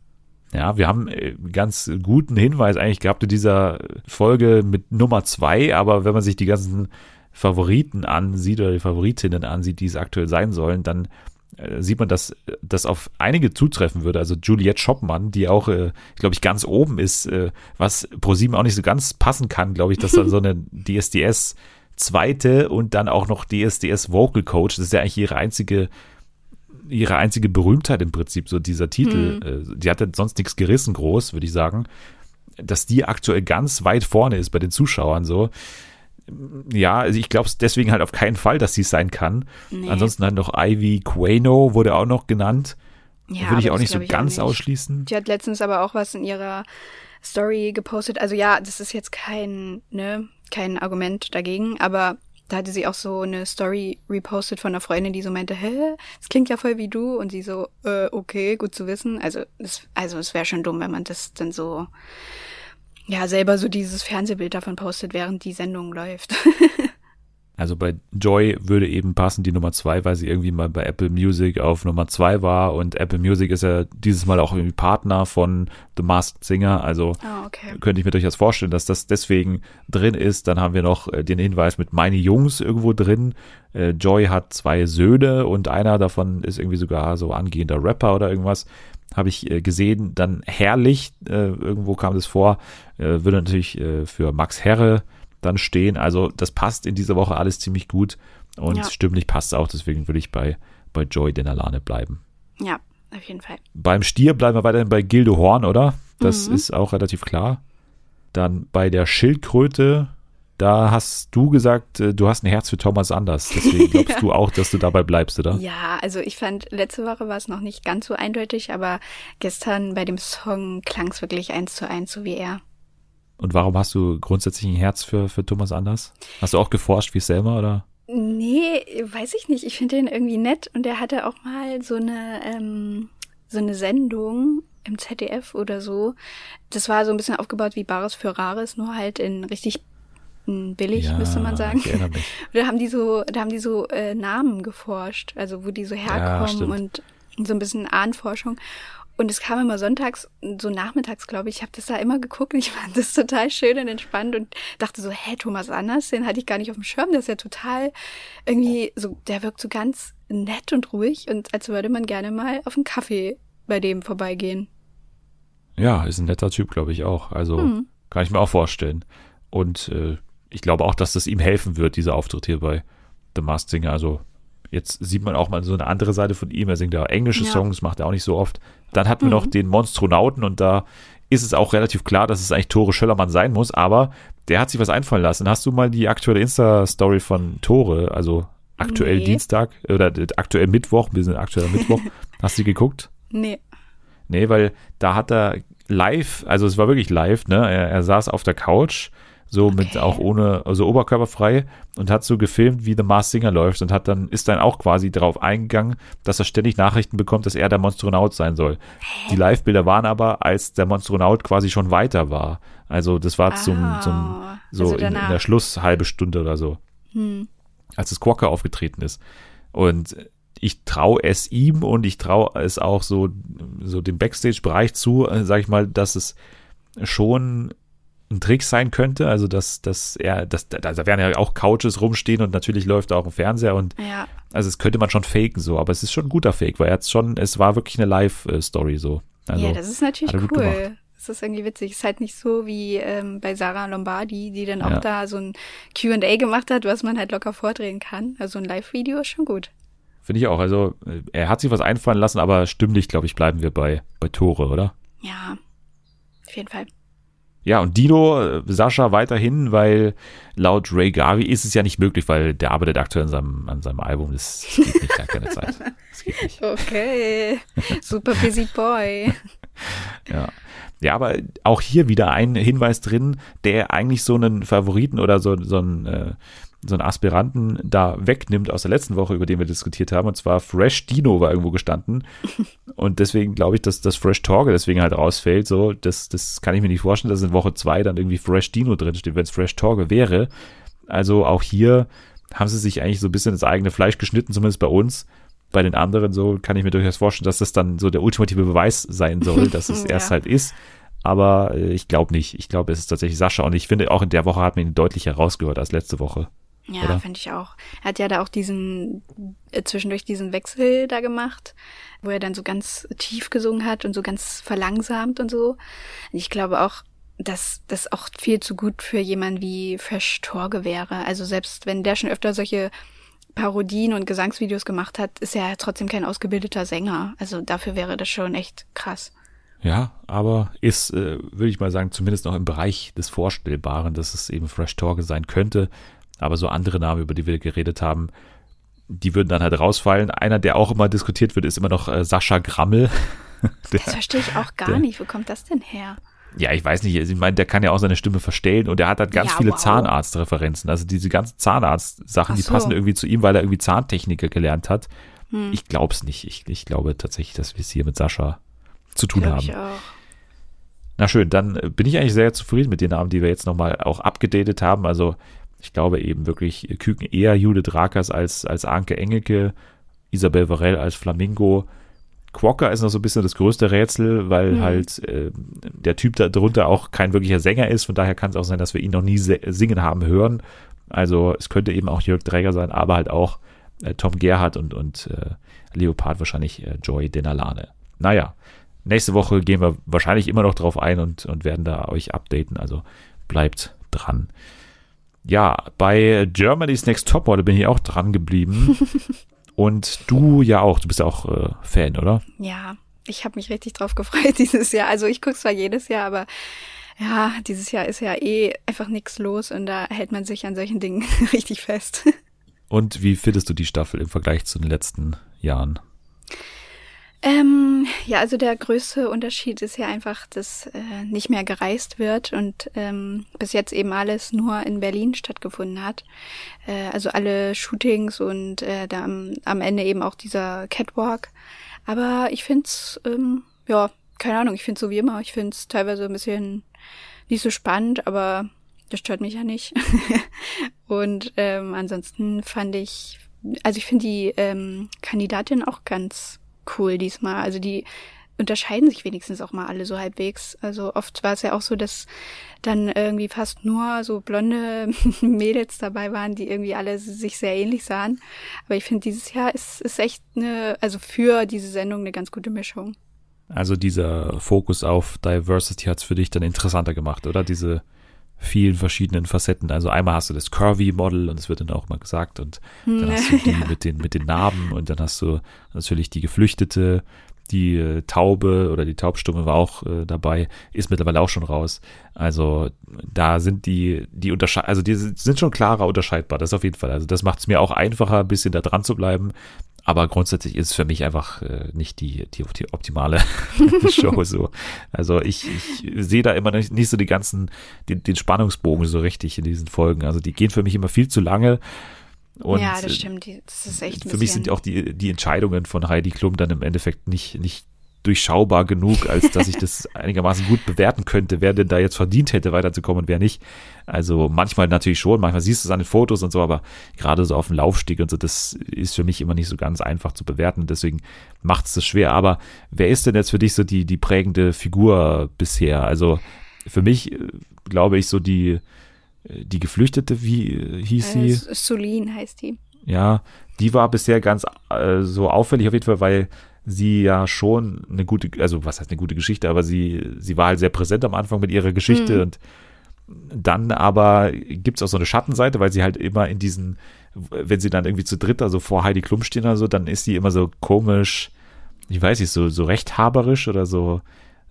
Ja, wir haben äh, ganz guten Hinweis eigentlich gehabt in dieser Folge mit Nummer zwei, aber wenn man sich die ganzen Favoriten ansieht oder die Favoritinnen ansieht, die es aktuell sein sollen, dann äh, sieht man, dass das auf einige zutreffen würde. Also Juliette Schoppmann, die auch, äh, glaube ich, ganz oben ist, äh, was ProSieben auch nicht so ganz passen kann, glaube ich, dass dann so eine *laughs* DSDS zweite und dann auch noch DSDS Vocal Coach, das ist ja eigentlich ihre einzige ihre einzige Berühmtheit im Prinzip, so dieser Titel. Hm. Die hat ja sonst nichts gerissen, groß, würde ich sagen. Dass die aktuell ganz weit vorne ist bei den Zuschauern so. Ja, also ich glaube es deswegen halt auf keinen Fall, dass sie es sein kann. Nee. Ansonsten halt noch Ivy Quano wurde auch noch genannt. Ja, würde ich auch nicht so ganz nicht. ausschließen. Die hat letztens aber auch was in ihrer Story gepostet. Also ja, das ist jetzt kein, ne, kein Argument dagegen, aber da hatte sie auch so eine Story repostet von einer Freundin, die so meinte, hä, es klingt ja voll wie du. Und sie so, äh, okay, gut zu wissen. Also es, also es wäre schon dumm, wenn man das dann so, ja, selber so dieses Fernsehbild davon postet, während die Sendung läuft. *laughs* Also bei Joy würde eben passen die Nummer zwei, weil sie irgendwie mal bei Apple Music auf Nummer zwei war und Apple Music ist ja dieses Mal auch irgendwie Partner von The Masked Singer. Also oh, okay. könnte ich mir durchaus vorstellen, dass das deswegen drin ist. Dann haben wir noch äh, den Hinweis mit Meine Jungs irgendwo drin. Äh, Joy hat zwei Söhne und einer davon ist irgendwie sogar so angehender Rapper oder irgendwas. Habe ich äh, gesehen. Dann Herrlich, irgendwo kam das vor, würde natürlich für Max Herre dann stehen. Also das passt in dieser Woche alles ziemlich gut und ja. stimmlich passt es auch. Deswegen würde ich bei, bei Joy Denalane bleiben. Ja, auf jeden Fall. Beim Stier bleiben wir weiterhin bei Gilde Horn, oder? Das mhm. ist auch relativ klar. Dann bei der Schildkröte, da hast du gesagt, äh, du hast ein Herz für Thomas Anders. Deswegen *laughs* glaubst ja. du auch, dass du dabei bleibst, oder? Ja, also ich fand, letzte Woche war es noch nicht ganz so eindeutig, aber gestern bei dem Song klang es wirklich eins zu eins, so wie er. Und warum hast du grundsätzlich ein Herz für, für Thomas Anders? Hast du auch geforscht wie Selma oder? Nee, weiß ich nicht. Ich finde den irgendwie nett und er hatte auch mal so eine, ähm, so eine Sendung im ZDF oder so. Das war so ein bisschen aufgebaut wie Bares für Rares, nur halt in richtig billig, ja, müsste man sagen. Ich mich. *laughs* da haben die so, da haben die so äh, Namen geforscht, also wo die so herkommen ja, und so ein bisschen Ahnforschung. Und es kam immer sonntags, so nachmittags, glaube ich. Ich habe das da immer geguckt und ich fand das total schön und entspannt und dachte so, hä, Thomas Anders, den hatte ich gar nicht auf dem Schirm. Der ist ja total irgendwie so, der wirkt so ganz nett und ruhig und als würde man gerne mal auf einen Kaffee bei dem vorbeigehen. Ja, ist ein netter Typ, glaube ich auch. Also hm. kann ich mir auch vorstellen. Und äh, ich glaube auch, dass das ihm helfen wird, dieser Auftritt hier bei The Masked Singer. Also Jetzt sieht man auch mal so eine andere Seite von ihm. Er singt ja englische ja. Songs, macht er auch nicht so oft. Dann hatten wir mhm. noch den Monstronauten und da ist es auch relativ klar, dass es eigentlich Tore Schöllermann sein muss, aber der hat sich was einfallen lassen. Hast du mal die aktuelle Insta-Story von Tore, also aktuell nee. Dienstag oder aktuell Mittwoch, wir sind aktuell Mittwoch, *laughs* hast du die geguckt? Nee. Nee, weil da hat er live, also es war wirklich live, ne? Er, er saß auf der Couch so okay. mit auch ohne, also oberkörperfrei und hat so gefilmt, wie The Mars Singer läuft und hat dann, ist dann auch quasi darauf eingegangen, dass er ständig Nachrichten bekommt, dass er der Monstronaut sein soll. Die Live-Bilder waren aber, als der Monstronaut quasi schon weiter war. Also das war zum, oh. zum so also in, in, der Schluss halbe Stunde oder so. Hm. Als das Quokka aufgetreten ist. Und ich traue es ihm und ich traue es auch so, so dem Backstage-Bereich zu, äh, sag ich mal, dass es schon ein Trick sein könnte. Also, dass, dass er, dass, da, da werden ja auch Couches rumstehen und natürlich läuft da auch ein Fernseher und ja. also es könnte man schon faken so, aber es ist schon ein guter Fake, weil er jetzt schon, es war wirklich eine Live-Story so. Also, ja, das ist natürlich cool. Das ist irgendwie witzig. Ist halt nicht so wie ähm, bei Sarah Lombardi, die dann auch ja. da so ein QA gemacht hat, was man halt locker vordrehen kann. Also ein Live-Video ist schon gut. Finde ich auch. Also er hat sich was einfallen lassen, aber stimmlich, glaube ich, bleiben wir bei, bei Tore, oder? Ja, auf jeden Fall. Ja, und Dino, äh, Sascha weiterhin, weil laut Ray Garvey ist es ja nicht möglich, weil der arbeitet aktuell an seinem, an seinem Album. Das, das geht nicht, da keine Zeit. Das geht nicht. Okay, super busy boy. *laughs* ja. Ja, aber auch hier wieder ein Hinweis drin, der eigentlich so einen Favoriten oder so, so einen äh, so einen Aspiranten da wegnimmt aus der letzten Woche, über den wir diskutiert haben. Und zwar Fresh Dino war irgendwo gestanden. *laughs* Und deswegen glaube ich, dass das Fresh Torge deswegen halt rausfällt. So, das, das kann ich mir nicht vorstellen, dass in Woche zwei dann irgendwie Fresh Dino drinsteht, wenn es Fresh Torge wäre. Also auch hier haben sie sich eigentlich so ein bisschen ins eigene Fleisch geschnitten, zumindest bei uns. Bei den anderen so kann ich mir durchaus vorstellen, dass das dann so der ultimative Beweis sein soll, dass es *laughs* ja. erst halt ist. Aber äh, ich glaube nicht. Ich glaube, es ist tatsächlich Sascha. Und ich finde, auch in der Woche hat man ihn deutlich herausgehört als letzte Woche. Ja, finde ich auch. Er hat ja da auch diesen, äh, zwischendurch diesen Wechsel da gemacht, wo er dann so ganz tief gesungen hat und so ganz verlangsamt und so. Ich glaube auch, dass das auch viel zu gut für jemanden wie Fresh Torge wäre. Also selbst wenn der schon öfter solche Parodien und Gesangsvideos gemacht hat, ist er trotzdem kein ausgebildeter Sänger. Also dafür wäre das schon echt krass. Ja, aber ist, äh, würde ich mal sagen, zumindest noch im Bereich des Vorstellbaren, dass es eben Fresh Torge sein könnte. Aber so andere Namen, über die wir geredet haben, die würden dann halt rausfallen. Einer, der auch immer diskutiert wird, ist immer noch äh, Sascha Grammel. *laughs* der, das verstehe ich auch gar der, nicht. Wo kommt das denn her? Ja, ich weiß nicht. Ich meine, der kann ja auch seine Stimme verstellen und er hat halt ganz ja, viele wow. Zahnarztreferenzen. Also diese ganzen Zahnarzt-Sachen, so. die passen irgendwie zu ihm, weil er irgendwie Zahntechniker gelernt hat. Hm. Ich glaube es nicht. Ich, ich glaube tatsächlich, dass wir es hier mit Sascha zu tun Glaub haben. Ich auch. Na schön, dann bin ich eigentlich sehr zufrieden mit den Namen, die wir jetzt nochmal auch abgedatet haben. Also Ich glaube eben wirklich Küken eher Judith Rakers als, als Anke Engelke, Isabel Varell als Flamingo. Quokka ist noch so ein bisschen das größte Rätsel, weil mhm. halt äh, der Typ da drunter auch kein wirklicher Sänger ist. Von daher kann es auch sein, dass wir ihn noch nie singen haben hören. Also es könnte eben auch Jörg Dräger sein, aber halt auch äh, Tom Gerhardt und, und äh, Leopard wahrscheinlich äh, Joy Denalane. Naja, nächste Woche gehen wir wahrscheinlich immer noch drauf ein und, und werden da euch updaten. Also bleibt dran. Ja, bei Germany's Next Topmodel bin ich auch dran geblieben. *laughs* und du ja auch. Du bist ja auch äh, Fan, oder? Ja, ich habe mich richtig drauf gefreut *laughs* dieses Jahr. Also ich gucke zwar jedes Jahr, aber ja, dieses Jahr ist ja eh einfach nichts los und da hält man sich an solchen Dingen *laughs* richtig fest. Und wie findest du die Staffel im Vergleich zu den letzten Jahren? Ähm, ja, also der größte Unterschied ist ja einfach, dass äh, nicht mehr gereist wird und ähm, bis jetzt eben alles nur in Berlin stattgefunden hat. Äh, also alle Shootings und äh, da am, am Ende eben auch dieser Catwalk. Aber ich find's, ähm, ja, keine Ahnung, ich find's so wie immer. Ich find's teilweise ein bisschen nicht so spannend, aber das stört mich ja nicht. *laughs* und ähm, ansonsten fand ich, also ich finde die ähm, Kandidatin auch ganz cool diesmal. Also die unterscheiden sich wenigstens auch mal alle so halbwegs. Also oft war es ja auch so, dass dann irgendwie fast nur so blonde *laughs* Mädels dabei waren, die irgendwie alle sich sehr ähnlich sahen. Aber ich finde, dieses Jahr ist, ist echt eine, also für diese Sendung eine ganz gute Mischung. Also dieser Fokus auf Diversity hat es für dich dann interessanter gemacht, oder? Diese vielen verschiedenen Facetten. Also einmal hast du das Curvy-Model und es wird dann auch mal gesagt und dann hast du die *laughs* mit den, mit den Narben und dann hast du natürlich die Geflüchtete, die äh, Taube oder die Taubstumme war auch äh, dabei, ist mittlerweile auch schon raus. Also da sind die, die unterscheid, also die sind schon klarer unterscheidbar, das auf jeden Fall. Also das macht es mir auch einfacher, ein bisschen da dran zu bleiben. Aber grundsätzlich ist es für mich einfach äh, nicht die, die, die optimale *laughs* *laughs* Show so. Also ich, ich sehe da immer nicht, nicht so die ganzen, den, den Spannungsbogen so richtig in diesen Folgen. Also die gehen für mich immer viel zu lange. Und ja, das stimmt. Das ist echt. Für mich sind auch die, die Entscheidungen von Heidi Klum dann im Endeffekt nicht, nicht durchschaubar genug, als dass ich das *laughs* einigermaßen gut bewerten könnte, wer denn da jetzt verdient hätte, weiterzukommen und wer nicht. Also manchmal natürlich schon, manchmal siehst du es an den Fotos und so, aber gerade so auf dem Laufstieg und so, das ist für mich immer nicht so ganz einfach zu bewerten. Deswegen macht es das schwer. Aber wer ist denn jetzt für dich so die, die prägende Figur bisher? Also für mich, äh, glaube ich, so die, äh, die Geflüchtete, wie äh, hieß sie? Äh, Solin heißt die. Ja, die war bisher ganz äh, so auffällig auf jeden Fall, weil sie ja schon eine gute, also was heißt eine gute Geschichte, aber sie, sie war halt sehr präsent am Anfang mit ihrer Geschichte mhm. und dann aber gibt es auch so eine Schattenseite, weil sie halt immer in diesen, wenn sie dann irgendwie zu dritt, also vor Heidi Klum stehen oder so, dann ist sie immer so komisch, ich weiß nicht, so, so rechthaberisch oder so,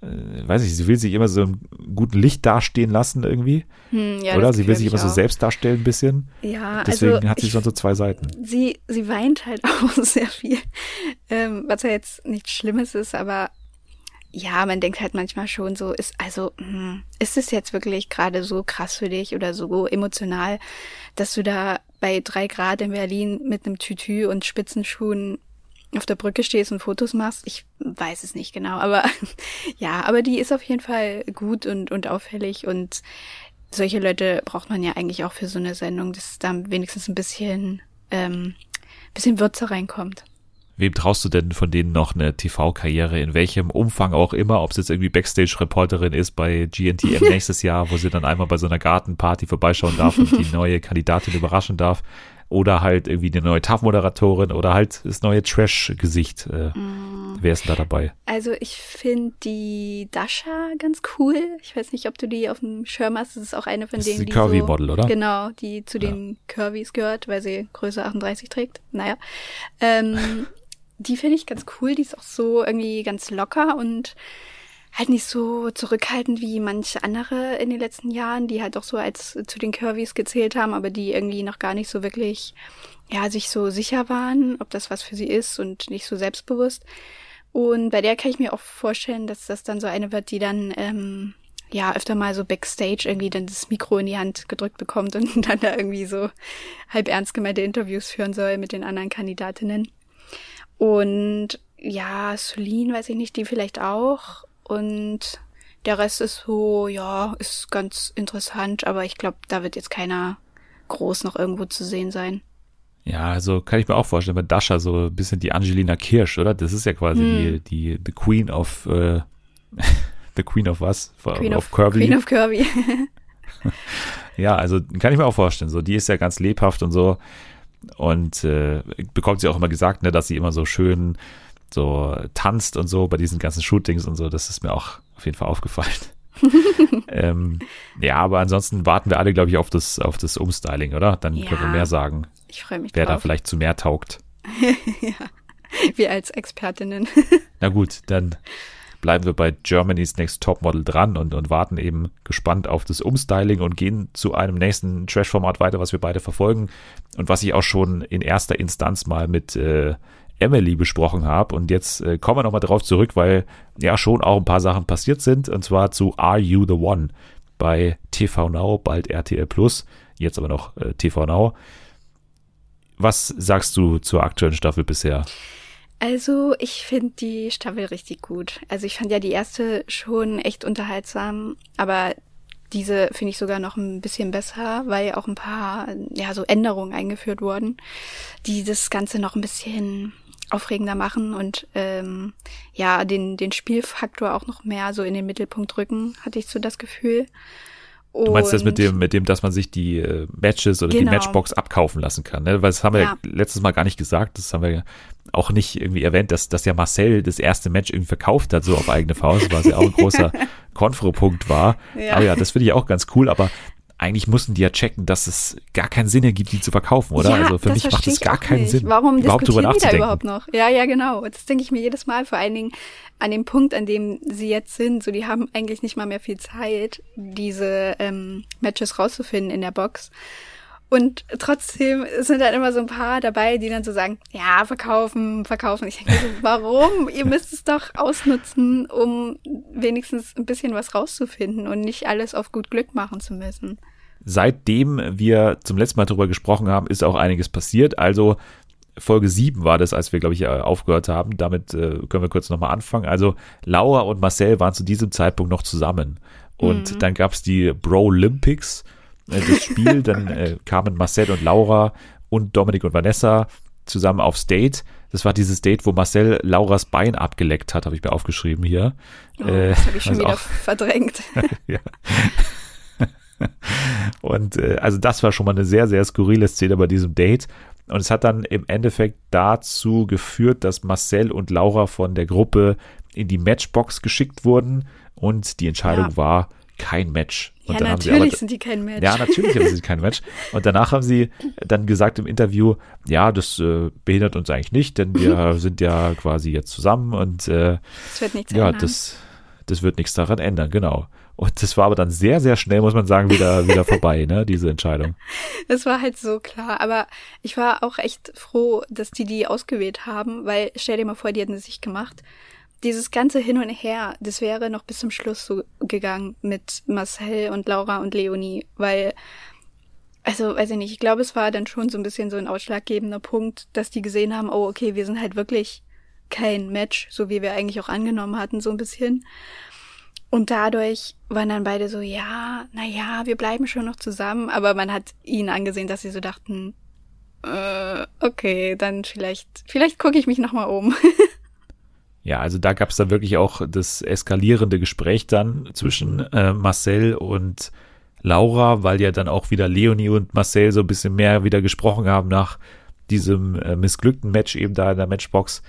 äh, weiß ich, sie will sich immer so im guten Licht dastehen lassen irgendwie. Hm, ja, oder? Sie will sich immer auch. so selbst darstellen ein bisschen. Ja, Deswegen also hat sie schon so zwei Seiten. Sie, sie weint halt *laughs* auch sehr viel. Ähm, was ja jetzt nichts Schlimmes ist, aber ja, man denkt halt manchmal schon so, ist also, hm, ist es jetzt wirklich gerade so krass für dich oder so emotional, dass du da bei drei Grad in Berlin mit einem Tütü und Spitzenschuhen auf der Brücke stehst und Fotos machst. Ich weiß es nicht genau, aber *laughs* ja, aber die ist auf jeden Fall gut und, und auffällig und solche Leute braucht man ja eigentlich auch für so eine Sendung, dass da wenigstens ein bisschen, ähm, bisschen Würze reinkommt. Wem traust du denn von denen noch eine TV-Karriere, in welchem Umfang auch immer, ob es jetzt irgendwie Backstage-Reporterin ist bei GNTM *laughs* nächstes Jahr, wo sie dann einmal bei so einer Gartenparty vorbeischauen darf und die *laughs* neue Kandidatin überraschen darf oder halt irgendwie eine neue TAF-Moderatorin oder halt das neue Trash-Gesicht. Äh, mm. Wer ist denn da dabei? Also ich finde die Dasha ganz cool. Ich weiß nicht, ob du die auf dem Schirm hast. Das ist auch eine von das denen, ist die, die Curvy-Model, so, oder? Genau, die zu ja. den Curvys gehört, weil sie Größe 38 trägt. Naja. Ähm, *laughs* die finde ich ganz cool. Die ist auch so irgendwie ganz locker und halt nicht so zurückhaltend wie manche andere in den letzten Jahren, die halt auch so als zu den Curvys gezählt haben, aber die irgendwie noch gar nicht so wirklich, ja, sich so sicher waren, ob das was für sie ist und nicht so selbstbewusst. Und bei der kann ich mir auch vorstellen, dass das dann so eine wird, die dann, ähm, ja, öfter mal so backstage irgendwie dann das Mikro in die Hand gedrückt bekommt und *laughs* dann da irgendwie so halb ernst gemeinte Interviews führen soll mit den anderen Kandidatinnen. Und ja, Solin weiß ich nicht, die vielleicht auch. Und der Rest ist so, ja, ist ganz interessant, aber ich glaube, da wird jetzt keiner groß noch irgendwo zu sehen sein. Ja, also kann ich mir auch vorstellen, bei Dasha so ein bisschen die Angelina Kirsch, oder? Das ist ja quasi hm. die, die The Queen of äh, *laughs* The Queen of was? Queen of, of Kirby. Queen of Kirby. *laughs* ja, also kann ich mir auch vorstellen. So, die ist ja ganz lebhaft und so. Und äh, bekommt sie auch immer gesagt, ne, dass sie immer so schön so tanzt und so bei diesen ganzen Shootings und so. Das ist mir auch auf jeden Fall aufgefallen. *laughs* ähm, ja, aber ansonsten warten wir alle, glaube ich, auf das, auf das Umstyling, oder? Dann ja, können wir mehr sagen. Ich freue mich Wer drauf. da vielleicht zu mehr taugt. *laughs* ja, wir als Expertinnen. *laughs* Na gut, dann bleiben wir bei Germany's Next Topmodel dran und, und warten eben gespannt auf das Umstyling und gehen zu einem nächsten Trash-Format weiter, was wir beide verfolgen und was ich auch schon in erster Instanz mal mit äh, Emily besprochen habe. Und jetzt äh, kommen wir nochmal drauf zurück, weil ja schon auch ein paar Sachen passiert sind. Und zwar zu Are You the One bei TV Now, bald RTL Plus, jetzt aber noch äh, TV Now. Was sagst du zur aktuellen Staffel bisher? Also, ich finde die Staffel richtig gut. Also, ich fand ja die erste schon echt unterhaltsam, aber diese finde ich sogar noch ein bisschen besser, weil auch ein paar, ja, so Änderungen eingeführt wurden, die das Ganze noch ein bisschen aufregender machen und ähm, ja, den, den Spielfaktor auch noch mehr so in den Mittelpunkt rücken, hatte ich so das Gefühl. Du meinst das mit dem, mit dem, dass man sich die äh, Matches oder genau. die Matchbox abkaufen lassen kann, ne? Weil das haben wir ja. letztes Mal gar nicht gesagt, das haben wir auch nicht irgendwie erwähnt, dass, dass ja Marcel das erste Match irgendwie verkauft hat, so auf eigene Faust, was ja auch ein großer *laughs* Konfro-Punkt war. Ja. Aber ja, das finde ich auch ganz cool, aber eigentlich mussten die ja checken, dass es gar keinen Sinn ergibt, die zu verkaufen, oder? Ja, also für mich macht es gar keinen nicht. Sinn. Warum überhaupt diskutieren die da überhaupt noch? Ja, ja, genau. Das denke ich mir jedes Mal, vor allen Dingen an dem Punkt, an dem sie jetzt sind. So, die haben eigentlich nicht mal mehr viel Zeit, diese ähm, Matches rauszufinden in der Box. Und trotzdem sind dann immer so ein paar dabei, die dann so sagen, ja, verkaufen, verkaufen. Ich denke so, warum? *laughs* Ihr müsst es doch ausnutzen, um wenigstens ein bisschen was rauszufinden und nicht alles auf gut Glück machen zu müssen. Seitdem wir zum letzten Mal darüber gesprochen haben, ist auch einiges passiert. Also Folge 7 war das, als wir, glaube ich, äh, aufgehört haben. Damit äh, können wir kurz nochmal anfangen. Also Laura und Marcel waren zu diesem Zeitpunkt noch zusammen. Und mhm. dann gab es die Bro Olympics äh, das Spiel. Dann *laughs* äh, kamen Marcel und Laura und Dominik und Vanessa zusammen aufs Date. Das war dieses Date, wo Marcel Lauras Bein abgeleckt hat, habe ich mir aufgeschrieben hier. Oh, äh, das habe ich schon also wieder auch, *laughs* *laughs* verdrängt. ja. Und äh, also das war schon mal eine sehr, sehr skurrile Szene bei diesem Date. Und es hat dann im Endeffekt dazu geführt, dass Marcel und Laura von der Gruppe in die Matchbox geschickt wurden und die Entscheidung ja. war, kein Match. Und ja, natürlich aber, sind die kein Match. Ja, natürlich sind sie kein Match. Und danach haben sie dann gesagt im Interview, ja, das äh, behindert uns eigentlich nicht, denn wir *laughs* sind ja quasi jetzt zusammen und äh, das wird nichts ja, ändern. Das, das wird nichts daran ändern, genau. Und das war aber dann sehr, sehr schnell, muss man sagen, wieder, wieder vorbei, ne, diese Entscheidung. *laughs* Das war halt so klar. Aber ich war auch echt froh, dass die die ausgewählt haben, weil stell dir mal vor, die hätten es sich gemacht dieses ganze Hin und Her, das wäre noch bis zum Schluss so gegangen mit Marcel und Laura und Leonie, weil, also weiß ich nicht, ich glaube, es war dann schon so ein bisschen so ein ausschlaggebender Punkt, dass die gesehen haben, oh, okay, wir sind halt wirklich kein Match, so wie wir eigentlich auch angenommen hatten, so ein bisschen. Und dadurch waren dann beide so, ja, na ja, wir bleiben schon noch zusammen, aber man hat ihnen angesehen, dass sie so dachten, äh, okay, dann vielleicht, vielleicht gucke ich mich noch mal um. *laughs* Ja, also da gab es dann wirklich auch das eskalierende Gespräch dann zwischen äh, Marcel und Laura, weil ja dann auch wieder Leonie und Marcel so ein bisschen mehr wieder gesprochen haben nach diesem äh, missglückten Match eben da in der Matchbox.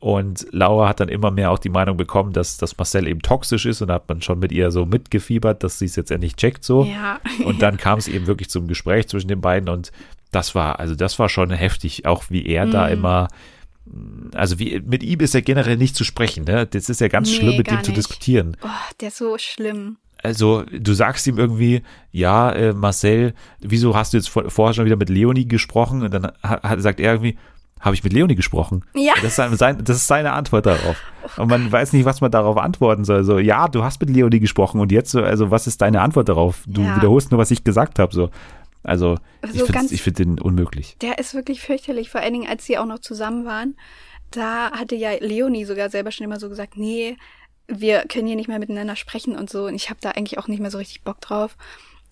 Und Laura hat dann immer mehr auch die Meinung bekommen, dass, dass Marcel eben toxisch ist und da hat man schon mit ihr so mitgefiebert, dass sie es jetzt endlich checkt so. Ja. *laughs* Und dann kam es eben wirklich zum Gespräch zwischen den beiden und das war, also das war schon heftig, auch wie er mhm. da immer also wie, mit ihm ist ja generell nicht zu sprechen, ne? Das ist ja ganz nee, schlimm, mit ihm nicht. zu diskutieren. Oh, der ist so schlimm. Also, du sagst ihm irgendwie, ja, äh, Marcel, wieso hast du jetzt vor, vorher schon wieder mit Leonie gesprochen? Und dann hat, sagt er irgendwie, habe ich mit Leonie gesprochen? Ja. Das ist, sein, das ist seine Antwort darauf. Oh und man weiß nicht, was man darauf antworten soll. So, ja, du hast mit Leonie gesprochen und jetzt so, also was ist deine Antwort darauf? Du ja. wiederholst nur, was ich gesagt habe. So. Also, also ich finde den unmöglich. Der ist wirklich fürchterlich, vor allen Dingen, als sie auch noch zusammen waren. Da hatte ja Leonie sogar selber schon immer so gesagt, nee, wir können hier nicht mehr miteinander sprechen und so. Und ich habe da eigentlich auch nicht mehr so richtig Bock drauf.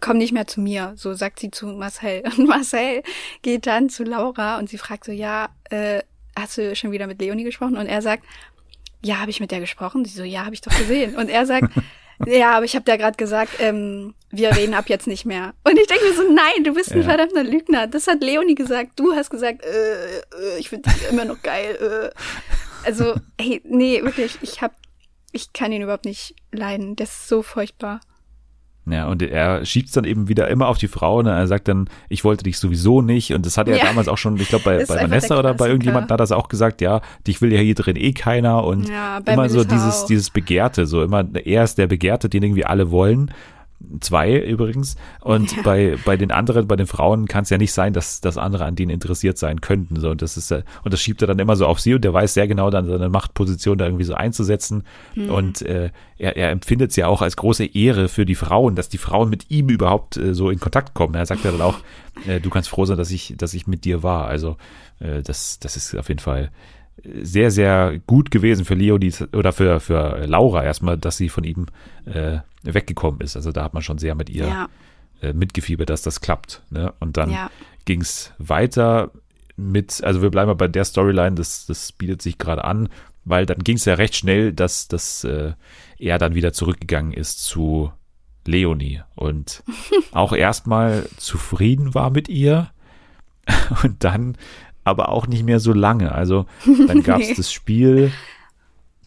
komm nicht mehr zu mir, so sagt sie zu Marcel. *laughs* Und Marcel geht dann zu Laura und sie fragt so, ja, äh, hast du schon wieder mit Leonie gesprochen? Und er sagt, ja, habe ich mit der gesprochen? Sie so, ja, habe ich doch gesehen. Und er sagt, *laughs* ja, aber ich habe da gerade gesagt, ähm, wir reden ab jetzt nicht mehr. Und ich denke mir so, nein, du bist ein ja. verdammter Lügner. Das hat Leonie gesagt. Du hast gesagt, äh, äh, ich finde dich immer noch geil. Äh. Also, hey, nee, wirklich, ich hab, ich kann ihn überhaupt nicht leiden. Der ist so furchtbar. Ja, und er schiebt es dann eben wieder immer auf die Frau. Ne? Er sagt dann, ich wollte dich sowieso nicht. Und das hat er ja. damals auch schon, ich glaube, bei, *laughs* bei Vanessa oder bei irgendjemandem hat er auch gesagt, ja, dich will ja hier drin eh keiner. Und ja, immer so dieses, dieses Begehrte, so immer, er ist der Begehrte, den irgendwie alle wollen zwei übrigens. Und ja. bei, bei den anderen, bei den Frauen kann es ja nicht sein, dass, dass andere an denen interessiert sein könnten. So, und das ist, und das schiebt er dann immer so auf sie und der weiß sehr genau dann seine Machtposition da irgendwie so einzusetzen. Mhm. Und äh, er, er empfindet es ja auch als große Ehre für die Frauen, dass die Frauen mit ihm überhaupt äh, so in Kontakt kommen. Er sagt ja dann auch, äh, du kannst froh sein, dass ich, dass ich mit dir war. Also äh, das, das ist auf jeden Fall sehr, sehr gut gewesen für Leo die, oder für, für Laura erstmal, dass sie von ihm äh, weggekommen ist. Also da hat man schon sehr mit ihr ja. äh, mitgefiebert, dass das klappt. Ne? Und dann ja. ging es weiter mit, also wir bleiben mal bei der Storyline, das, das bietet sich gerade an, weil dann ging es ja recht schnell, dass, dass äh, er dann wieder zurückgegangen ist zu Leonie und *laughs* auch erstmal zufrieden war mit ihr *laughs* und dann aber auch nicht mehr so lange. Also dann gab es *laughs* nee. das Spiel,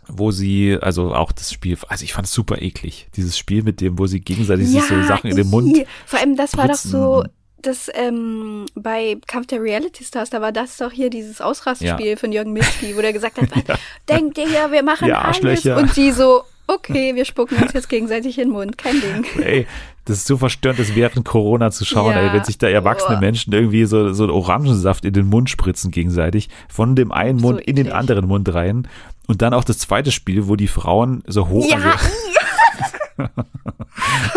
wo sie, also auch das Spiel, also ich fand es super eklig, dieses Spiel mit dem, wo sie gegenseitig ja, sich so Sachen in den Mund. Vor allem, das war doch so, das ähm, bei Kampf der Reality Stars, da war das doch hier dieses Ausrastspiel ja. von Jürgen Milski, wo der gesagt hat, *laughs* ja. denkt ihr ja, wir machen alles und die so, okay, wir spucken uns jetzt gegenseitig in den Mund, kein Ding. Ey, das ist so verstörend, das während Corona zu schauen, ja. ey, wenn sich da erwachsene oh. Menschen irgendwie so, so Orangensaft in den Mund spritzen gegenseitig, von dem einen Mund so in den anderen Mund rein. Und dann auch das zweite Spiel, wo die Frauen so hoch, ja. also,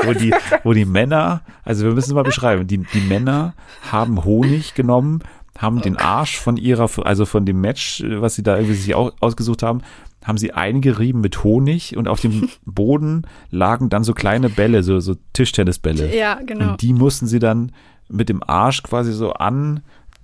*laughs* wo die, wo die Männer, also wir müssen es mal beschreiben, die, die Männer haben Honig genommen, haben den Arsch von ihrer, also von dem Match, was sie da irgendwie sich ausgesucht haben, haben sie eingerieben mit Honig und auf dem Boden lagen dann so kleine Bälle, so, so Tischtennisbälle. Ja, genau. Und die mussten sie dann mit dem Arsch quasi so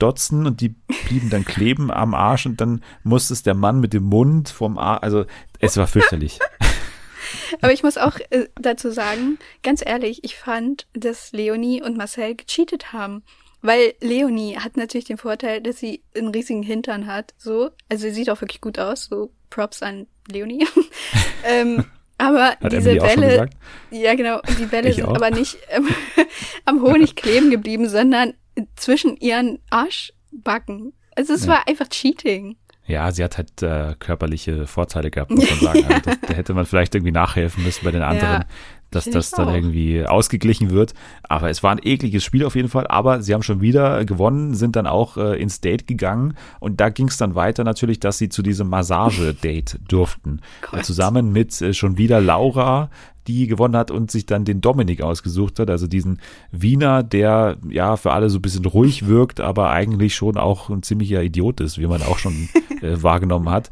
andotzen und die blieben dann kleben am Arsch und dann musste es der Mann mit dem Mund vom Arsch, also es war fürchterlich. *laughs* Aber ich muss auch äh, dazu sagen, ganz ehrlich, ich fand, dass Leonie und Marcel gecheatet haben. Weil Leonie hat natürlich den Vorteil, dass sie einen riesigen Hintern hat, so. Also sie sieht auch wirklich gut aus, so Props an Leonie. *laughs* ähm, aber Hat diese Bälle, ja genau, die Bälle ich sind auch. aber nicht ähm, *laughs* am Honig kleben geblieben, sondern zwischen ihren Arschbacken. Also es ja. war einfach Cheating. Ja, sie hat halt äh, körperliche Vorteile gehabt, muss man *laughs* sagen. Also das, da hätte man vielleicht irgendwie nachhelfen müssen bei den anderen. Ja dass das dann auch. irgendwie ausgeglichen wird. Aber es war ein ekliges Spiel auf jeden Fall. Aber sie haben schon wieder gewonnen, sind dann auch äh, ins Date gegangen. Und da ging es dann weiter natürlich, dass sie zu diesem Massage-Date durften. *laughs* Äh, zusammen mit äh, schon wieder Laura, die gewonnen hat und sich dann den Dominik ausgesucht hat, also diesen Wiener, der ja für alle so ein bisschen ruhig wirkt, aber eigentlich schon auch ein ziemlicher Idiot ist, wie man auch schon *laughs* äh, wahrgenommen hat.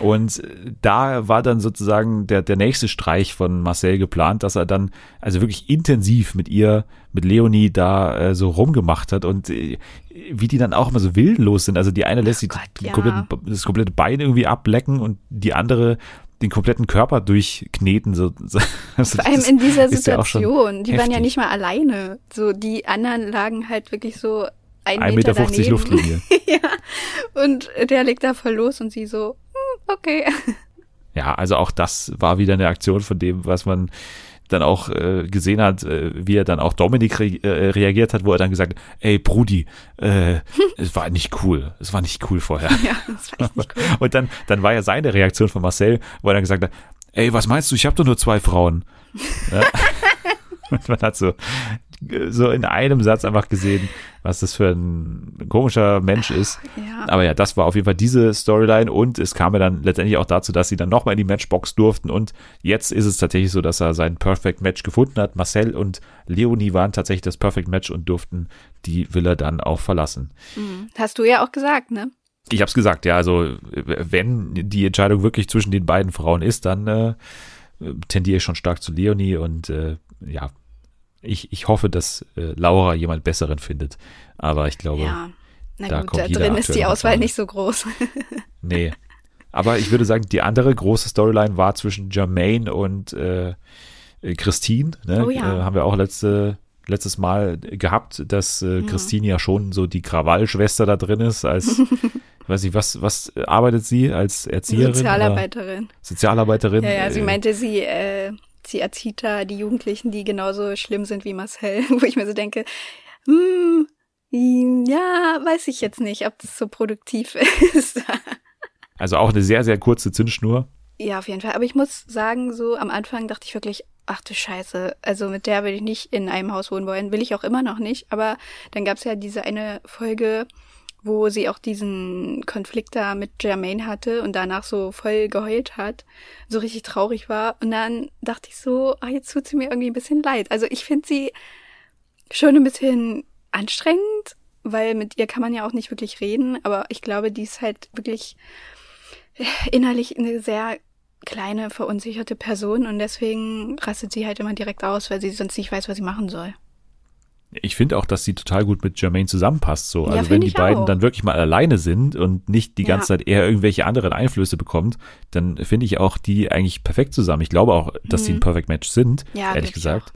Und da war dann sozusagen der, der nächste Streich von Marcel geplant, dass er dann also wirklich intensiv mit ihr, mit Leonie da äh, so rumgemacht hat und äh, wie die dann auch immer so willenlos sind. Also die eine lässt oh Gott, ja. kompletten, das komplette Bein irgendwie ablecken und die andere den kompletten Körper durchkneten. So, *laughs* also Vor allem in dieser Situation. Ja die heftig. waren ja nicht mal alleine. So, die anderen lagen halt wirklich so ein 1,50 Meter, Meter Luftlinie. *laughs* ja. Und der legt da voll los und sie so, okay. Ja, also auch das war wieder eine Aktion von dem, was man dann auch äh, gesehen hat, äh, wie er dann auch Dominik re äh, reagiert hat, wo er dann gesagt hat, ey Brudi, äh, *laughs* es war nicht cool, es war nicht cool vorher. Ja, das war echt nicht cool. *laughs* Und dann, dann war ja seine Reaktion von Marcel, wo er dann gesagt hat, ey, was meinst du, ich habe doch nur zwei Frauen. *laughs* ja. Und man hat so, so in einem Satz einfach gesehen, was das für ein komischer Mensch ist. Ja. Aber ja, das war auf jeden Fall diese Storyline und es kam ja dann letztendlich auch dazu, dass sie dann nochmal in die Matchbox durften und jetzt ist es tatsächlich so, dass er sein Perfect Match gefunden hat. Marcel und Leonie waren tatsächlich das Perfect Match und durften die Villa dann auch verlassen. Mhm. Hast du ja auch gesagt, ne? Ich hab's gesagt, ja, also wenn die Entscheidung wirklich zwischen den beiden Frauen ist, dann äh, tendiere ich schon stark zu Leonie und äh, ja, ich, ich hoffe, dass äh, Laura jemand Besseren findet. Aber ich glaube, Ja. Na Da gut, da drin ist die Auswahl nicht so groß. *laughs* nee. Aber ich würde sagen, die andere große Storyline war zwischen Jermaine und äh, äh, Christine. Ne? Oh ja. äh, haben wir auch letzte, letztes Mal gehabt, dass äh, Christine ja schon so die Krawallschwester da drin ist, als, *laughs* ich weiß nicht, was, was arbeitet sie als Erzieherin? Sozialarbeiterin. Sozialarbeiterin? Ja, ja, sie Äh, meinte, sie, äh, sie erzieht da die Jugendlichen, die genauso schlimm sind wie Marcel, *laughs* wo ich mir so denke, hm, ja, weiß ich jetzt nicht, ob das so produktiv *laughs* ist. Also auch eine sehr, sehr kurze Zündschnur. ja, auf jeden Fall. Aber ich muss sagen, so am Anfang dachte ich wirklich, ach du Scheiße, also mit der will ich nicht in einem Haus wohnen wollen, will ich auch immer noch nicht. Aber dann gab's ja diese eine Folge, wo sie auch diesen Konflikt da mit Jermaine hatte und danach so voll geheult hat, so richtig traurig war. Und dann dachte ich so, ah, jetzt tut sie mir irgendwie ein bisschen leid. Also ich finde sie schon ein bisschen anstrengend, weil mit ihr kann man ja auch nicht wirklich reden, aber ich glaube, die ist halt wirklich innerlich eine sehr kleine, verunsicherte Person und deswegen rastet sie halt immer direkt aus, weil sie sonst nicht weiß, was sie machen soll. Ich finde auch, dass sie total gut mit Jermaine zusammenpasst. So. Ja, Also find wenn die beiden auch. dann wirklich mal alleine sind und nicht die Ja. ganze Zeit eher irgendwelche anderen Einflüsse bekommt, dann finde ich auch die eigentlich perfekt zusammen. Ich glaube auch, dass sie ein Perfect Match sind, Mhm. Ja, ehrlich gesagt.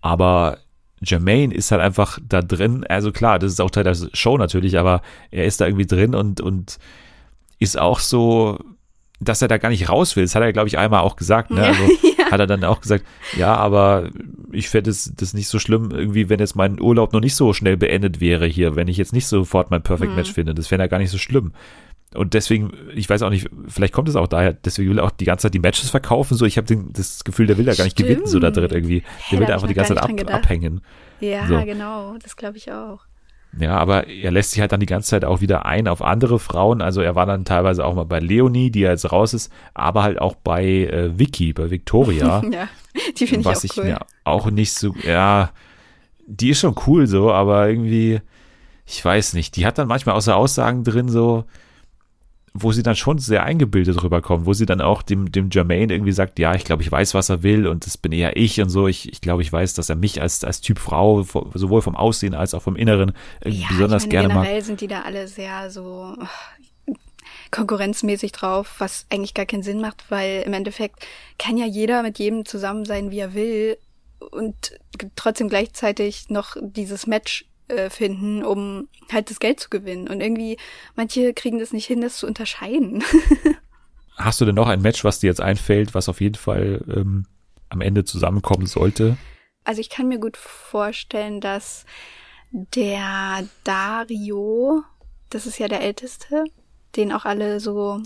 Aber Jermaine ist halt einfach da drin. Also klar, das ist auch Teil der Show natürlich, aber er ist da irgendwie drin und, und ist auch so, dass er da gar nicht raus will. Das hat er, glaube ich, einmal auch gesagt. Ne? Ja, Also *laughs* hat er dann auch gesagt, ja, aber ich fände es das nicht so schlimm, irgendwie, wenn jetzt mein Urlaub noch nicht so schnell beendet wäre hier, wenn ich jetzt nicht sofort mein Perfect Mhm. Match finde. Das wäre ja gar nicht so schlimm. Und deswegen, ich weiß auch nicht, vielleicht kommt es auch daher, deswegen will er auch die ganze Zeit die Matches verkaufen. So, ich habe das Gefühl, der will da gar nicht gewinnen, so da drin irgendwie. Der da will da einfach die ganze Zeit ab, abhängen. Ja, So. genau, das glaube ich auch. Ja, aber er lässt sich halt dann die ganze Zeit auch wieder ein auf andere Frauen. Also er war dann teilweise auch mal bei Leonie, die ja jetzt raus ist, aber halt auch bei äh, Vicky, bei Victoria. *laughs* Ja, die finde ich was auch ich cool. mir auch nicht so, ja, die ist schon cool so, aber irgendwie, ich weiß nicht, die hat dann manchmal auch so Aussagen drin, so, wo sie dann schon sehr eingebildet rüberkommt, wo sie dann auch dem, dem Jermaine irgendwie sagt, ja, ich glaube, ich weiß, was er will und das bin eher ich und so. Ich, ich glaube, ich weiß, dass er mich als, als Typ Frau, sowohl vom Aussehen als auch vom Inneren, irgendwie Ja, besonders ich meine, gerne mag. generell sind die da alle sehr so äh, konkurrenzmäßig drauf, was eigentlich gar keinen Sinn macht, weil im Endeffekt kann ja jeder mit jedem zusammen sein, wie er will und trotzdem gleichzeitig noch dieses Match äh, finden, um halt das Geld zu gewinnen. Und irgendwie, manche kriegen das nicht hin, das zu unterscheiden. *laughs* Hast du denn noch ein Match, was dir jetzt einfällt, was auf jeden Fall ähm, am Ende zusammenkommen sollte? Also ich kann mir gut vorstellen, dass der Dario, das ist ja der Älteste, den auch alle so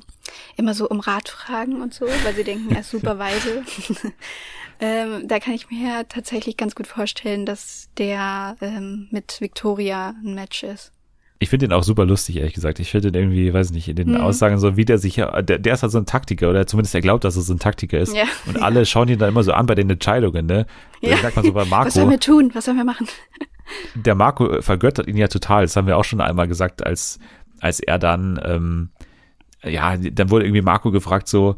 immer so um Rat fragen und so, weil sie denken, er ist *laughs* super weise. Ähm, da kann ich mir ja tatsächlich ganz gut vorstellen, dass der ähm, mit Victoria ein Match ist. Ich finde ihn auch super lustig, ehrlich gesagt. Ich finde ihn irgendwie, weiß nicht, in den Hm. Aussagen so, wie der sich, der, der ist halt so ein Taktiker, oder zumindest er glaubt, dass er so ein Taktiker ist. Ja. Und alle schauen ihn dann immer so an bei den Entscheidungen, ne? Ja. sagt man so bei Was sollen Marco, wir tun? Was sollen wir machen? *laughs* der Marco vergöttert ihn ja total. Das haben wir auch schon einmal gesagt, als, als er dann, ähm, ja, dann wurde irgendwie Marco gefragt, so,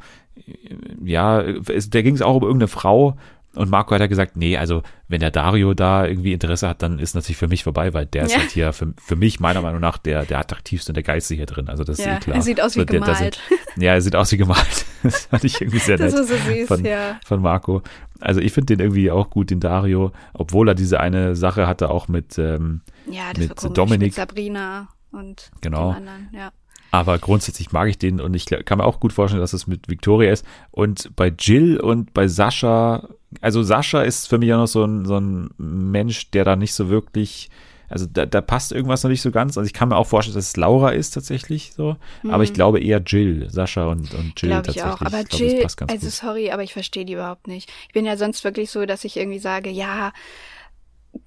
ja, es, da ging es auch um irgendeine Frau. Und Marco hat ja gesagt, nee, also wenn der Dario da irgendwie Interesse hat, dann ist natürlich für mich vorbei, weil der ist Ja. halt hier für, für mich meiner Meinung nach der, der attraktivste und der geilste hier drin. Also das ist Ja, eh klar. er sieht aus wie So, der- gemalt. Sind, ja, er sieht aus wie gemalt. *laughs* Das fand ich irgendwie sehr Das nett ist so süß, von, ja. von Marco. Also ich finde den irgendwie auch gut, den Dario, obwohl er diese eine Sache hatte, auch mit, ähm, Ja, das mit war komisch. Dominik. Mit Sabrina und Genau. dem anderen, ja. Aber grundsätzlich mag ich den und ich kann mir auch gut vorstellen, dass es mit Victoria ist. Und bei Jill und bei Sascha, also Sascha ist für mich auch noch so ein, so ein Mensch, der da nicht so wirklich, also da, da passt irgendwas noch nicht so ganz. Also ich kann mir auch vorstellen, dass es Laura ist tatsächlich so, aber ich glaube eher Jill, Sascha und, und Jill Glaube Mhm. ich tatsächlich. auch. Aber Ich glaube, Jill, passt ganz also gut. sorry, aber ich verstehe die überhaupt nicht. Ich bin ja sonst wirklich so, dass ich irgendwie sage, ja,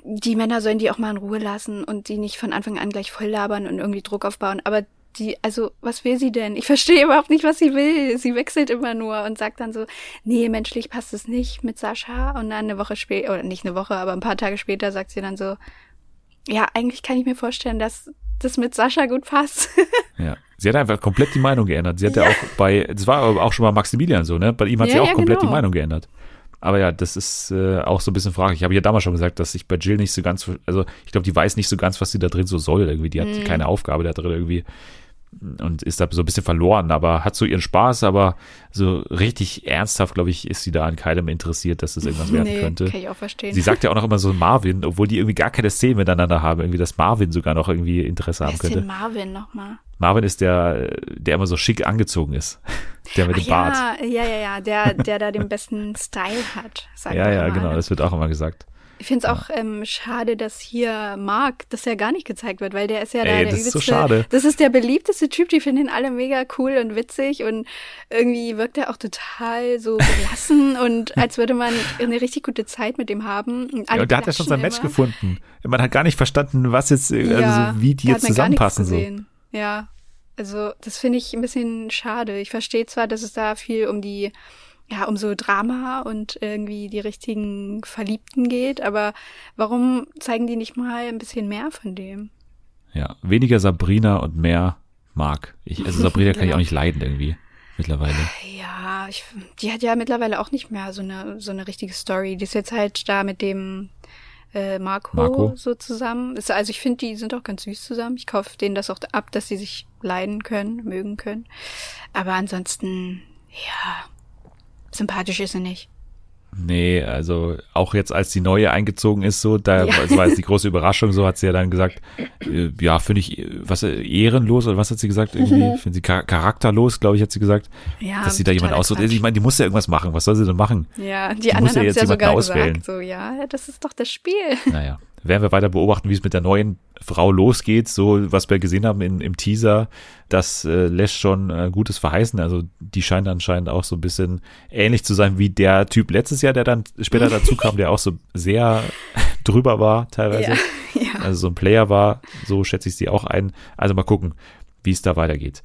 die Männer sollen die auch mal in Ruhe lassen und die nicht von Anfang an gleich voll labern und irgendwie Druck aufbauen. Aber die, also, was will sie denn? Ich verstehe überhaupt nicht, was sie will. Sie wechselt immer nur und sagt dann so, nee, menschlich passt es nicht mit Sascha. Und dann eine Woche später, oder nicht eine Woche, aber ein paar Tage später sagt sie dann so, ja, eigentlich kann ich mir vorstellen, dass das mit Sascha gut passt. *laughs* Ja. Sie hat einfach komplett die Meinung geändert. Sie hat ja, auch bei, das war aber auch schon mal Maximilian so, ne? Bei ihm hat sie Ja, auch ja, komplett genau. die Meinung geändert. Aber ja, das ist äh, auch so ein bisschen fraglich. Ich habe ja damals schon gesagt, dass ich bei Jill nicht so ganz, also ich glaube, die weiß nicht so ganz, was sie da drin so soll irgendwie. Die hat Mhm. keine Aufgabe da drin irgendwie und ist da so ein bisschen verloren, aber hat so ihren Spaß, aber so richtig ernsthaft, glaube ich, ist sie da an keinem interessiert, dass es irgendwas *laughs* werden nee, könnte. kann ich auch verstehen. Sie sagt ja auch noch immer so Marvin, obwohl die irgendwie gar keine Szene miteinander haben, irgendwie, dass Marvin sogar noch irgendwie Interesse Wer haben ist könnte. denn Marvin nochmal? Marvin ist der, der immer so schick angezogen ist. *laughs* Der mit dem Bart. ja, ja, ja, ja, der, der da den besten Style hat. Sagt Ja, ja, immer, genau, das wird auch immer gesagt. Ich finde es auch ähm, schade, dass hier Mark, dass er gar nicht gezeigt wird, weil der ist ja da Ey, der das ist so übelste. schade. Das ist der beliebteste Typ, die finden ihn alle mega cool und witzig und irgendwie wirkt er auch total so *laughs* gelassen und als würde man eine richtig gute Zeit mit ihm haben. Und Ja, und da hat er schon sein Match klatschen gefunden. Man hat gar nicht verstanden, was jetzt, äh, immer. Ja, also wie die da jetzt zusammenpassen. So. Ja, also das finde ich ein bisschen schade. Ich verstehe zwar, dass es da viel um die, ja, um so Drama und irgendwie die richtigen Verliebten geht, aber warum zeigen die nicht mal ein bisschen mehr von dem? Ja, weniger Sabrina und mehr Mark. Ich, also *laughs* Sabrina kann ich Genau. auch nicht leiden irgendwie mittlerweile. Ja, ich, die hat ja mittlerweile auch nicht mehr so eine so eine richtige Story. Die ist jetzt halt da mit dem äh, Marco, Marco. so zusammen. Ist, also ich finde, die sind auch ganz süß zusammen. Ich kaufe denen das auch ab, dass sie sich leiden können, mögen können. Aber ansonsten, ja, sympathisch ist sie nicht. Nee, also auch jetzt, als die neue eingezogen ist, so, da Ja. war jetzt die große Überraschung, so hat sie ja dann gesagt, äh, ja, finde ich, was, ehrenlos, oder was hat sie gesagt, irgendwie, finde sie char charakterlos, glaube ich, hat sie gesagt, Ja, dass sie da jemand aussucht. Ich meine, die muss ja irgendwas machen, was soll sie denn machen? Ja, die, Die anderen ja haben jetzt es ja sogar auswählen. gesagt. So, ja, das ist doch das Spiel. Naja, werden wir weiter beobachten, wie es mit der neuen Frau losgeht. So, was wir gesehen haben in, im Teaser, das äh, lässt schon äh, Gutes verheißen. Also, die scheint anscheinend auch so ein bisschen ähnlich zu sein wie der Typ letztes Jahr, der dann später *laughs* dazu kam, der auch so sehr *laughs* drüber war teilweise. Ja, *laughs* ja. Also so ein Player war, so schätze ich sie auch ein. Also mal gucken, wie es da weitergeht.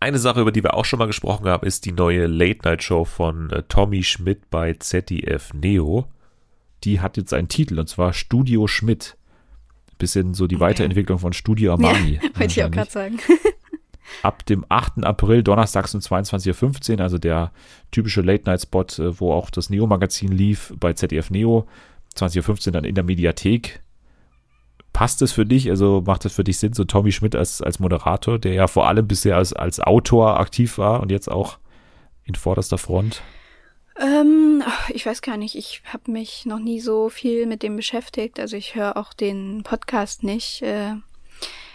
Eine Sache, über die wir auch schon mal gesprochen haben, ist die neue Late-Night-Show von äh, Tommy Schmidt bei ZDF Neo. Die hat jetzt einen Titel und zwar Studio Schmidt. Bisschen so die Okay. Weiterentwicklung von Studio Armani. ja, *laughs* wollte ich auch gerade sagen. *laughs* Ab dem 8. April, donnerstags um 22.15 Uhr, also der typische Late-Night-Spot, äh, wo auch das Neo-Magazin lief bei ZDF Neo. 20.15 Uhr dann in der Mediathek. Passt es für dich? Also macht es für dich Sinn, so Tommy Schmidt als, als Moderator, der ja vor allem bisher als, als Autor aktiv war und jetzt auch in vorderster Front? Ähm, ich weiß gar nicht. Ich habe mich noch nie so viel mit dem beschäftigt. Also ich höre auch den Podcast nicht äh,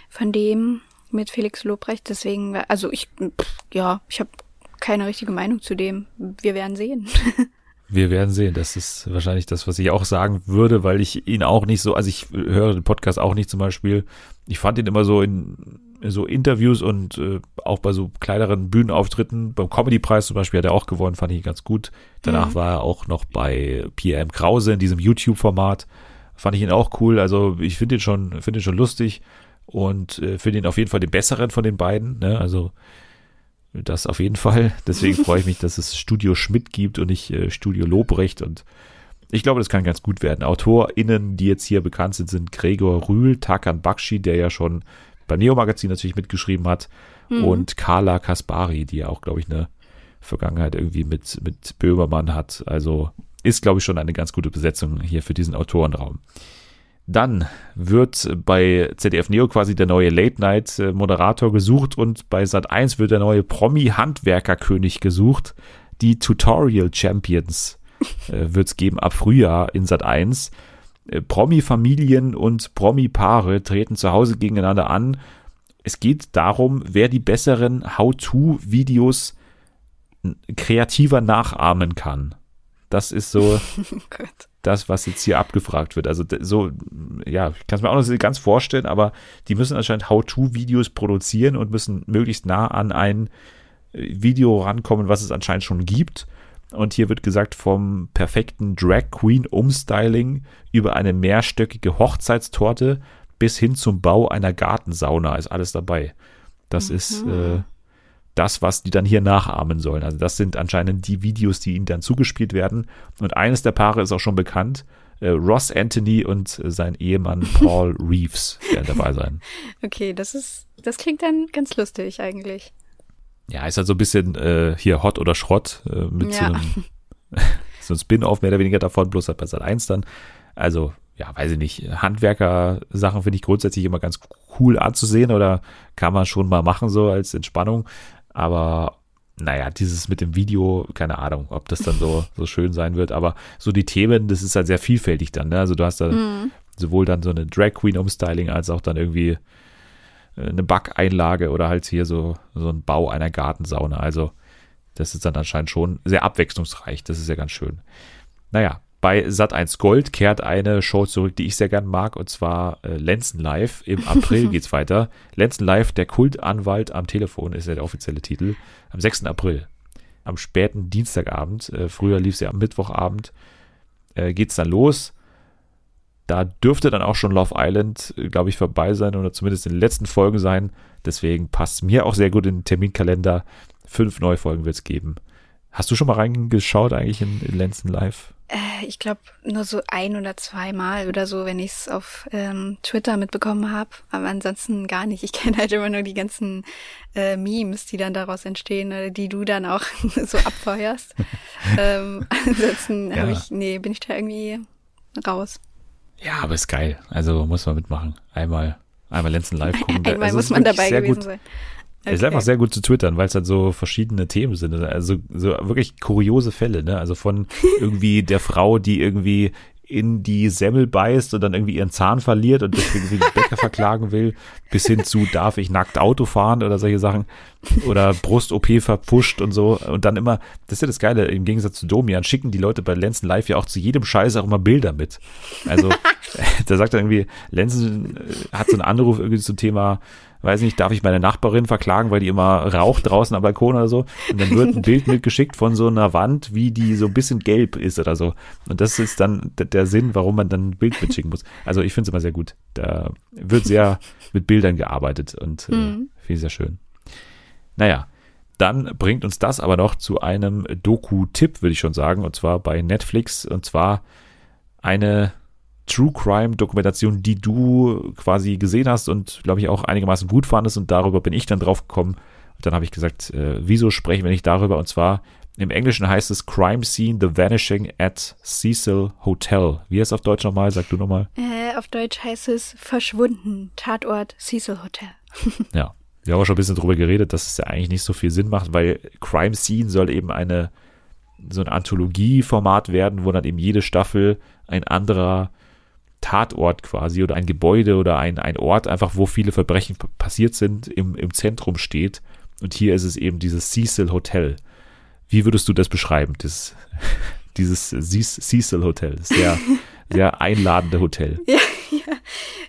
von dem mit Felix Lobrecht. Deswegen, also ich, pff, ja, ich habe keine richtige Meinung zu dem. Wir werden sehen. *laughs* Wir werden sehen. Das ist wahrscheinlich das, was ich auch sagen würde, weil ich ihn auch nicht so, also ich höre den Podcast auch nicht zum Beispiel. Ich fand ihn immer so in so Interviews und äh, auch bei so kleineren Bühnenauftritten, beim Comedy-Preis zum Beispiel hat er auch gewonnen, fand ich ihn ganz gut. Danach Mhm. war er auch noch bei Pierre M. Krause in diesem YouTube-Format. Fand ich ihn auch cool. Also ich finde ihn schon, finde ihn schon lustig und äh, finde ihn auf jeden Fall den besseren von den beiden. Ne? Also das auf jeden Fall. *laughs* Deswegen freue ich mich, dass es Studio Schmidt gibt und nicht äh, Studio Lobrecht. Und ich glaube, das kann ganz gut werden. AutorInnen, die jetzt hier bekannt sind, sind Gregor Rühl, Tarkan Bakshi, der ja schon beim Neo-Magazin natürlich mitgeschrieben hat, Mhm. und Carla Kaspari, die ja auch, glaube ich, eine Vergangenheit irgendwie mit, mit Böhmermann hat. Also ist, glaube ich, schon eine ganz gute Besetzung hier für diesen Autorenraum. Dann wird bei ZDF Neo quasi der neue Late-Night-Moderator gesucht und bei Sat1 wird der neue Promi-Handwerkerkönig gesucht. Die Tutorial Champions *laughs* äh, wird es geben ab Frühjahr in Sat1. Äh, Promi-Familien und Promi-Paare treten zu Hause gegeneinander an. Es geht darum, wer die besseren How-To-Videos kreativer nachahmen kann. Das ist so *laughs* oh das, was jetzt hier abgefragt wird. Also so, ja, ich kann es mir auch noch nicht ganz vorstellen, aber die müssen anscheinend How-To-Videos produzieren und müssen möglichst nah an ein äh, Video rankommen, was es anscheinend schon gibt. Und hier wird gesagt, vom perfekten Drag Queen Umstyling über eine mehrstöckige Hochzeitstorte bis hin zum Bau einer Gartensauna ist alles dabei. Das ist äh, das, was die dann hier nachahmen sollen. Also das sind anscheinend die Videos, die ihnen dann zugespielt werden. Und eines der Paare ist auch schon bekannt. Äh, Ross Anthony und äh, sein Ehemann *laughs* Paul Reeves werden dabei sein. Okay, das ist, das klingt dann ganz lustig eigentlich. Ja, ist halt so ein bisschen äh, hier Hot oder Schrott äh, mit so Ja. einem *laughs* so ein Spin-off mehr oder weniger davon, bloß halt bei Sat 1 dann. Also, ja, weiß ich nicht, Handwerker-Sachen finde ich grundsätzlich immer ganz cool anzusehen oder kann man schon mal machen, so als Entspannung. Aber naja, dieses mit dem Video, keine Ahnung, ob das dann so, *laughs* so schön sein wird, aber so die Themen, das ist halt sehr vielfältig dann, ne? Also du hast da mhm. sowohl dann so eine Drag Queen Umstyling als auch dann irgendwie eine Backeinlage oder halt hier so, so ein Bau einer Gartensauna. Also das ist dann anscheinend schon sehr abwechslungsreich. Das ist ja ganz schön. Naja, bei Sat1 Gold kehrt eine Show zurück, die ich sehr gern mag, und zwar äh, Lenzen Live. Im *laughs* April geht's weiter. Lenzen Live, der Kultanwalt am Telefon, ist ja der offizielle Titel. Am 6. April. Am späten Dienstagabend. Äh, früher lief sie am Mittwochabend. Äh, geht's dann los. Da dürfte dann auch schon Love Island, äh, glaube ich, vorbei sein oder zumindest in den letzten Folgen sein. Deswegen passt mir auch sehr gut in den Terminkalender. Fünf neue Folgen wird es geben. Hast du schon mal reingeschaut eigentlich in, in Lenzen Live? Äh, ich glaube nur so ein oder zweimal oder so, wenn ich es auf ähm, Twitter mitbekommen habe. Aber ansonsten gar nicht. Ich *laughs* kenne halt immer nur die ganzen äh, Memes, die dann daraus entstehen, oder die du dann auch *laughs* so abfeuerst. *laughs* ähm, ansonsten ja. habe ich, nee, bin ich da irgendwie raus. Ja, aber ist geil. Also muss man mitmachen. Einmal, einmal Lenzen live gucken. *laughs* Einmal also muss man dabei gewesen gut. sein. Okay. Ist einfach sehr gut zu twittern, weil es halt so verschiedene Themen sind. Also so wirklich kuriose Fälle, ne? Also von *laughs* irgendwie der Frau, die irgendwie in die Semmel beißt und dann irgendwie ihren Zahn verliert und deswegen den Bäcker verklagen will, bis hin zu darf ich nackt Auto fahren oder solche Sachen oder Brust-OP verpfuscht und so und dann immer, das ist ja das Geile, im Gegensatz zu Domian schicken die Leute bei Lenzen Live ja auch zu jedem Scheiß auch immer Bilder mit. Also *laughs* da sagt er irgendwie, Lenzen äh, hat so einen Anruf irgendwie zum Thema weiß nicht, darf ich meine Nachbarin verklagen, weil die immer raucht draußen am Balkon oder so. Und dann wird ein *laughs* Bild mitgeschickt von so einer Wand, wie die so ein bisschen gelb ist oder so. Und das ist dann der Sinn, warum man dann ein Bild mitschicken muss. Also ich finde es immer sehr gut. Da wird sehr mit Bildern gearbeitet und äh, mhm. finde ich sehr schön. Naja, dann bringt uns das aber noch zu einem Doku-Tipp, würde ich schon sagen, und zwar bei Netflix. Und zwar eine True Crime Dokumentation, die du quasi gesehen hast und glaube ich auch einigermaßen gut fandest und darüber bin ich dann drauf gekommen. Und dann habe ich gesagt, äh, wieso sprechen wir nicht darüber? Und zwar im Englischen heißt es Crime Scene The Vanishing at Cecil Hotel. Wie heißt es auf Deutsch nochmal? Sag du nochmal. Äh, auf Deutsch heißt es Verschwunden, Tatort Cecil Hotel. *laughs* ja, wir haben auch schon ein bisschen drüber geredet, dass es ja eigentlich nicht so viel Sinn macht, weil Crime Scene soll eben eine so ein Anthologie-Format werden, wo dann eben jede Staffel ein anderer Tatort quasi oder ein Gebäude oder ein, ein Ort, einfach wo viele Verbrechen passiert sind, im, im Zentrum steht. Und hier ist es eben dieses Cecil Hotel. Wie würdest du das beschreiben, das, dieses *laughs* Cecil Hotel? Das sehr, *laughs* sehr einladende Hotel. *laughs* Ja, ja.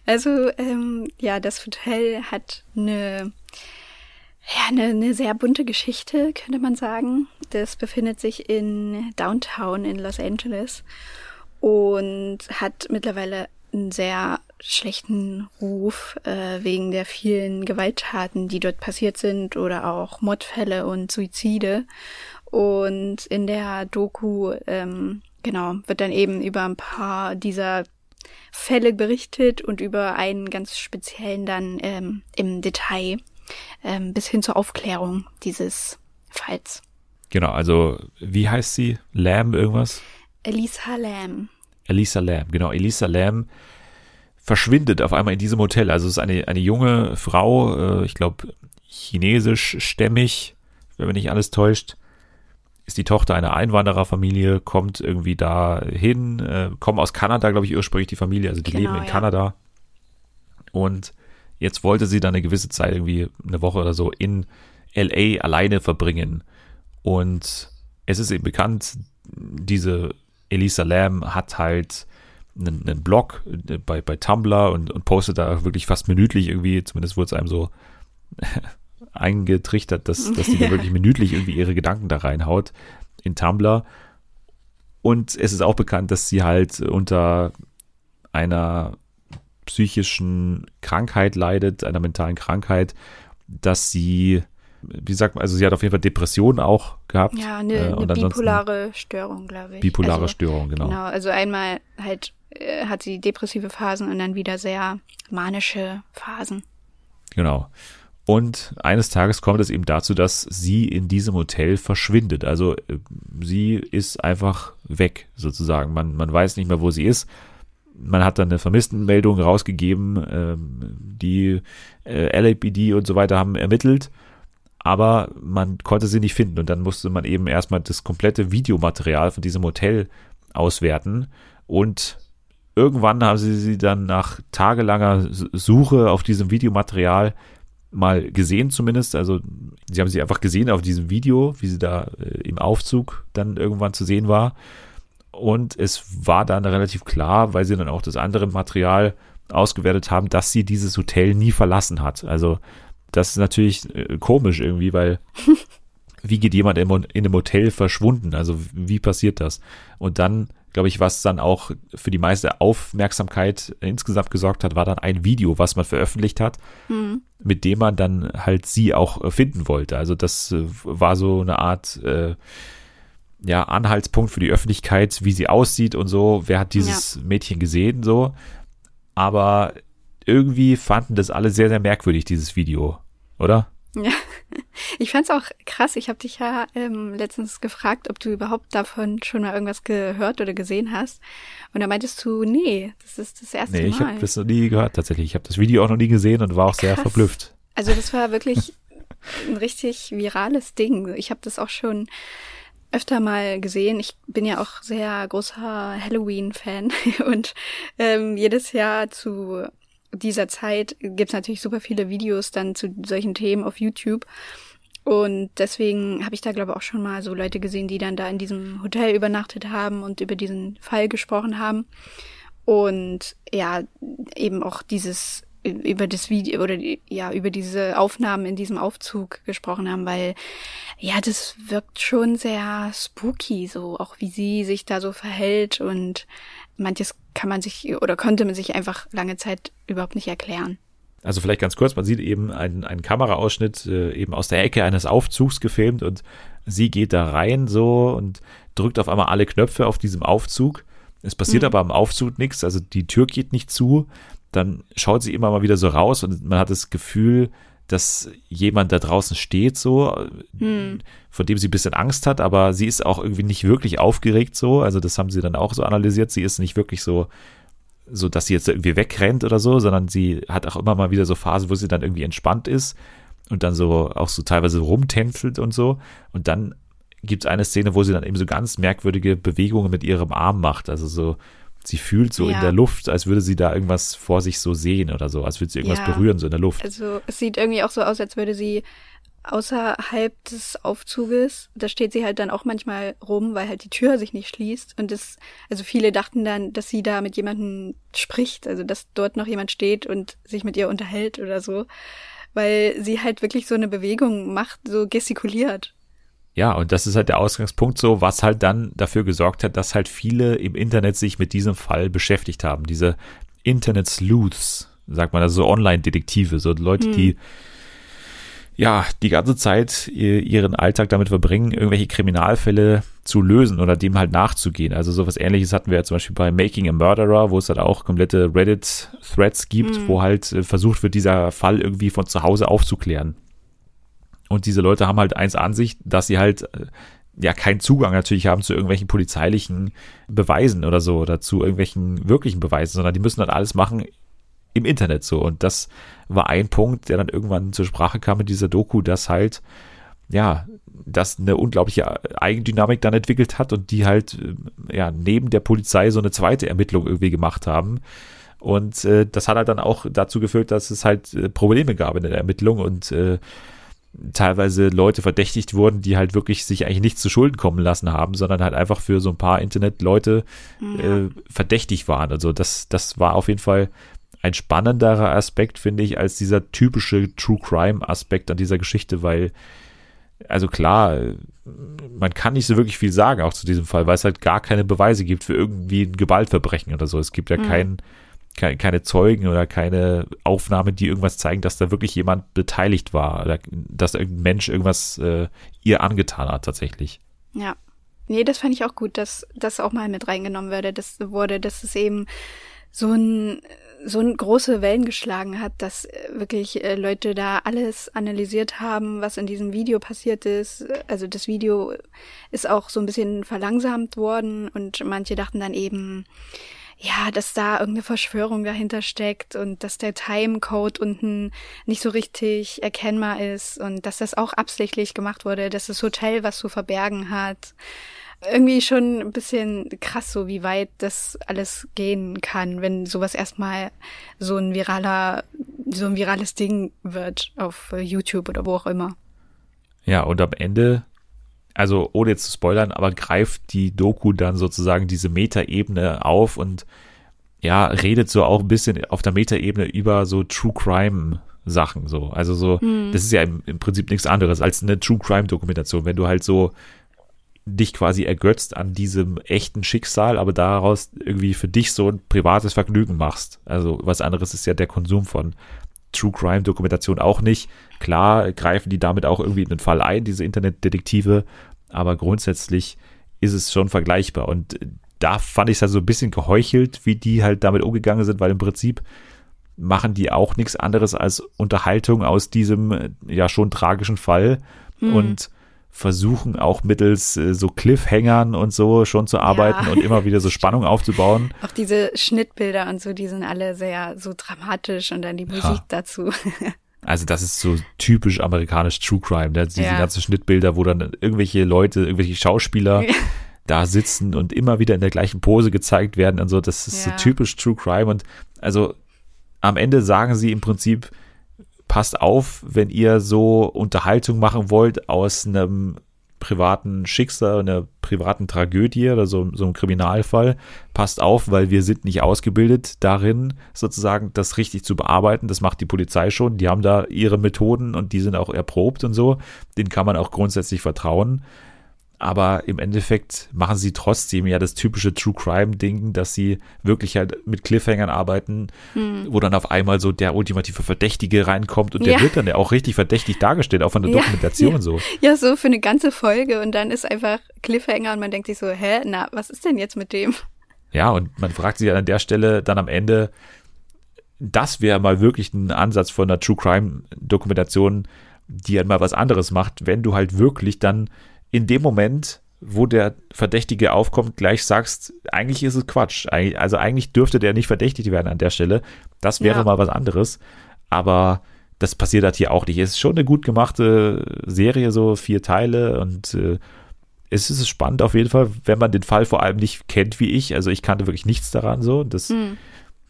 Also, ähm, ja, das Hotel hat eine, ja, eine, eine sehr bunte Geschichte, könnte man sagen. Das befindet sich in Downtown in Los Angeles und hat mittlerweile einen sehr schlechten Ruf äh, wegen der vielen Gewalttaten, die dort passiert sind oder auch Mordfälle und Suizide. Und in der Doku, ähm, genau, wird dann eben über ein paar dieser Fälle berichtet und über einen ganz speziellen dann ähm, im Detail ähm, bis hin zur Aufklärung dieses Falls. Genau, also wie heißt sie? Lamb irgendwas? Elisa Lam. Elisa Lam, genau. Elisa Lam verschwindet auf einmal in diesem Hotel. Also es ist eine, eine junge Frau, äh, ich glaube chinesisch-stämmig, wenn mich nicht alles täuscht. Ist die Tochter einer Einwandererfamilie, kommt irgendwie da hin, äh, kommen aus Kanada, glaube ich, ursprünglich die Familie, also die genau, leben in ja. Kanada. Und jetzt wollte sie dann eine gewisse Zeit, irgendwie eine Woche oder so, in LA alleine verbringen. Und es ist eben bekannt, diese Elisa Lam hat halt einen, einen Blog äh, bei, bei Tumblr und, und postet da wirklich fast minütlich irgendwie, zumindest wurde es einem so *laughs* eingetrichtert, dass, dass die da wirklich *laughs* minütlich irgendwie ihre Gedanken da reinhaut in Tumblr. Und es ist auch bekannt, dass sie halt unter einer psychischen Krankheit leidet, einer mentalen Krankheit, dass sie wie sagt man, also sie hat auf jeden Fall Depressionen auch gehabt. Ja, eine, äh, eine bipolare Störung, glaube ich. Bipolare also, Störung, genau. Genau, also einmal halt äh, hat sie depressive Phasen und dann wieder sehr manische Phasen. Genau. Und eines Tages kommt es eben dazu, dass sie in diesem Hotel verschwindet. Also äh, sie ist einfach weg, sozusagen. Man, man weiß nicht mehr, wo sie ist. Man hat dann eine Vermisstenmeldung rausgegeben. Ähm, die äh, LAPD und so weiter haben ermittelt, aber man konnte sie nicht finden. Und dann musste man eben erstmal das komplette Videomaterial von diesem Hotel auswerten. Und irgendwann haben sie sie dann nach tagelanger Suche auf diesem Videomaterial mal gesehen zumindest. Also sie haben sie einfach gesehen auf diesem Video, wie sie da äh, im Aufzug dann irgendwann zu sehen war. Und es war dann relativ klar, weil sie dann auch das andere Material ausgewertet haben, dass sie dieses Hotel nie verlassen hat. Also das ist natürlich äh, komisch irgendwie, weil *laughs* wie geht jemand in, in einem Hotel verschwunden? Also wie passiert das? Und dann glaube ich, was dann auch für die meiste Aufmerksamkeit insgesamt gesorgt hat, war dann ein Video, was man veröffentlicht hat, mhm. mit dem man dann halt sie auch finden wollte. Also das äh, war so eine Art äh, ja, Anhaltspunkt für die Öffentlichkeit, wie sie aussieht und so. Wer hat dieses ja. Mädchen gesehen, so. Aber irgendwie fanden das alle sehr, sehr merkwürdig, dieses Video, oder? Ja, *laughs* ich fand's auch krass. Ich habe dich ja ähm, letztens gefragt, ob du überhaupt davon schon mal irgendwas gehört oder gesehen hast. Und da meintest du, nee, das ist das erste nee, Mal. Nee, ich habe das noch nie gehört tatsächlich. Ich habe das Video auch noch nie gesehen und war auch krass. sehr verblüfft. Also das war wirklich *laughs* ein richtig virales Ding. Ich habe das auch schon öfter mal gesehen. Ich bin ja auch sehr großer Halloween-Fan *laughs* und ähm, jedes Jahr zu dieser Zeit gibt's natürlich super viele Videos dann zu solchen Themen auf YouTube. Und deswegen habe ich da, glaube ich, auch schon mal so Leute gesehen, die dann da in diesem Hotel übernachtet haben und über diesen Fall gesprochen haben. Und ja, eben auch dieses über das Video oder ja über diese Aufnahmen in diesem Aufzug gesprochen haben, weil ja das wirkt schon sehr spooky so auch wie sie sich da so verhält und manches kann man sich oder konnte man sich einfach lange Zeit überhaupt nicht erklären. Also vielleicht ganz kurz, man sieht eben einen, einen Kameraausschnitt äh, eben aus der Ecke eines Aufzugs gefilmt und sie geht da rein so und drückt auf einmal alle Knöpfe auf diesem Aufzug. Es passiert mhm. aber am Aufzug nichts, also die Tür geht nicht zu. Dann schaut sie immer mal wieder so raus und man hat das Gefühl, dass jemand da draußen steht, so, hm. von dem sie ein bisschen Angst hat, aber sie ist auch irgendwie nicht wirklich aufgeregt, so. Also, das haben sie dann auch so analysiert. Sie ist nicht wirklich so, so, dass sie jetzt irgendwie wegrennt oder so, sondern sie hat auch immer mal wieder so Phasen, wo sie dann irgendwie entspannt ist und dann so auch so teilweise rumtänzelt und so. Und dann gibt es eine Szene, wo sie dann eben so ganz merkwürdige Bewegungen mit ihrem Arm macht. Also so, sie fühlt so ja. in der Luft, als würde sie da irgendwas vor sich so sehen oder so, als würde sie irgendwas ja. berühren, so in der Luft. Also es sieht irgendwie auch so aus, als würde sie außerhalb des Aufzuges, da steht sie halt dann auch manchmal rum, weil halt die Tür sich nicht schließt. Und das, also viele dachten dann, dass sie da mit jemandem spricht, also dass dort noch jemand steht und sich mit ihr unterhält oder so. Weil sie halt wirklich so eine Bewegung macht, so gestikuliert. Ja, und das ist halt der Ausgangspunkt so, was halt dann dafür gesorgt hat, dass halt viele im Internet sich mit diesem Fall beschäftigt haben. Diese Internet-Sleuths, sagt man, also so Online-Detektive, so Leute, hm. die ja die ganze Zeit ihren Alltag damit verbringen, irgendwelche Kriminalfälle zu lösen oder dem halt nachzugehen. Also sowas ähnliches hatten wir ja zum Beispiel bei Making a Murderer, wo es halt auch komplette Reddit-Threads gibt, hm. wo halt äh, versucht wird, dieser Fall irgendwie von zu Hause aufzuklären. Und diese Leute haben halt eins an sich, dass sie halt äh, ja keinen Zugang natürlich haben zu irgendwelchen polizeilichen Beweisen oder so oder zu irgendwelchen wirklichen Beweisen, sondern die müssen dann alles machen im Internet so. Und das war ein Punkt, der dann irgendwann zur Sprache kam in dieser Doku, dass halt, ja, das eine unglaubliche Eigendynamik dann entwickelt hat und die halt, äh, ja, neben der Polizei so eine zweite Ermittlung irgendwie gemacht haben. Und äh, das hat halt dann auch dazu geführt, dass es halt äh, Probleme gab in der Ermittlung und äh, teilweise Leute verdächtigt wurden, die halt wirklich sich eigentlich nichts zu Schulden kommen lassen haben, sondern halt einfach für so ein paar Internetleute ja. äh, verdächtig waren. Also das, das war auf jeden Fall ein spannenderer Aspekt, finde ich, als dieser typische True Crime Aspekt an dieser Geschichte, weil, also klar, man kann nicht so wirklich viel sagen, auch zu diesem Fall, weil es halt gar keine Beweise gibt für irgendwie ein Gewaltverbrechen oder so. Es gibt ja mhm. keinen keine, keine Zeugen oder keine Aufnahmen, die irgendwas zeigen, dass da wirklich jemand beteiligt war oder dass irgendein Mensch irgendwas äh, ihr angetan hat tatsächlich. Ja. Nee, das fand ich auch gut, dass das auch mal mit reingenommen wurde, das wurde, dass es eben so ein so ein große Wellen geschlagen hat, dass äh, wirklich äh, Leute da alles analysiert haben, was in diesem Video passiert ist. Also das Video ist auch so ein bisschen verlangsamt worden und manche dachten dann eben, ja, dass da irgendeine Verschwörung dahinter steckt und dass der Timecode unten nicht so richtig erkennbar ist und dass das auch absichtlich gemacht wurde, dass das Hotel was zu verbergen hat irgendwie schon ein bisschen krass, so wie weit das alles gehen kann, wenn sowas erstmal so ein viraler, so ein virales Ding wird auf YouTube oder wo auch immer. Ja, und am Ende, also ohne jetzt zu spoilern, aber greift die Doku dann sozusagen diese Metaebene auf und ja, redet so auch ein bisschen auf der Metaebene über so True Crime Sachen so. Also so, hm. das ist ja im, im Prinzip nichts anderes als eine True Crime Dokumentation, wenn du halt so dich quasi ergötzt an diesem echten Schicksal, aber daraus irgendwie für dich so ein privates Vergnügen machst. Also was anderes ist ja der Konsum von True Crime Dokumentation auch nicht. Klar greifen die damit auch irgendwie in den Fall ein, diese Internetdetektive, aber grundsätzlich ist es schon vergleichbar und da fand ich es halt so ein bisschen geheuchelt, wie die halt damit umgegangen sind, weil im Prinzip machen die auch nichts anderes als Unterhaltung aus diesem ja schon tragischen Fall hm. und versuchen auch mittels äh, so Cliffhangern und so schon zu arbeiten ja. und immer wieder so *laughs* Spannung aufzubauen. Auch diese Schnittbilder und so, die sind alle sehr so dramatisch und dann die Musik ja. dazu. *laughs* Also das ist so typisch amerikanisch True Crime, ne? diese ja. ganzen Schnittbilder, wo dann irgendwelche Leute, irgendwelche Schauspieler *laughs* da sitzen und immer wieder in der gleichen Pose gezeigt werden und so. Das ist so typisch True Crime und also am Ende sagen sie im Prinzip, passt auf, wenn ihr so Unterhaltung machen wollt aus einem privaten Schicksal, einer privaten Tragödie oder so, so einem Kriminalfall, passt auf, weil wir sind nicht ausgebildet darin, sozusagen das richtig zu bearbeiten. Das macht die Polizei schon. Die haben da ihre Methoden und die sind auch erprobt und so. Den kann man auch grundsätzlich vertrauen aber im Endeffekt machen sie trotzdem ja das typische True Crime Ding, dass sie wirklich halt mit Cliffhangern arbeiten, hm. wo dann auf einmal so der ultimative Verdächtige reinkommt und der wird dann ja auch richtig verdächtig dargestellt, auch von der ja, Dokumentation ja. so. Ja, so für eine ganze Folge und dann ist einfach Cliffhanger und man denkt sich so, hä, na, was ist denn jetzt mit dem? Ja, und man fragt sich an der Stelle dann am Ende, das wäre mal wirklich ein Ansatz von einer True Crime Dokumentation, die halt mal was anderes macht, wenn du halt wirklich dann in dem Moment, wo der Verdächtige aufkommt, gleich sagst, eigentlich ist es Quatsch. Also eigentlich dürfte der nicht verdächtigt werden an der Stelle. Das wäre ja. mal was anderes. Aber das passiert halt hier auch nicht. Es ist schon eine gut gemachte Serie, so vier Teile und äh, es ist spannend auf jeden Fall, wenn man den Fall vor allem nicht kennt wie ich. Also ich kannte wirklich nichts daran so. Das mhm.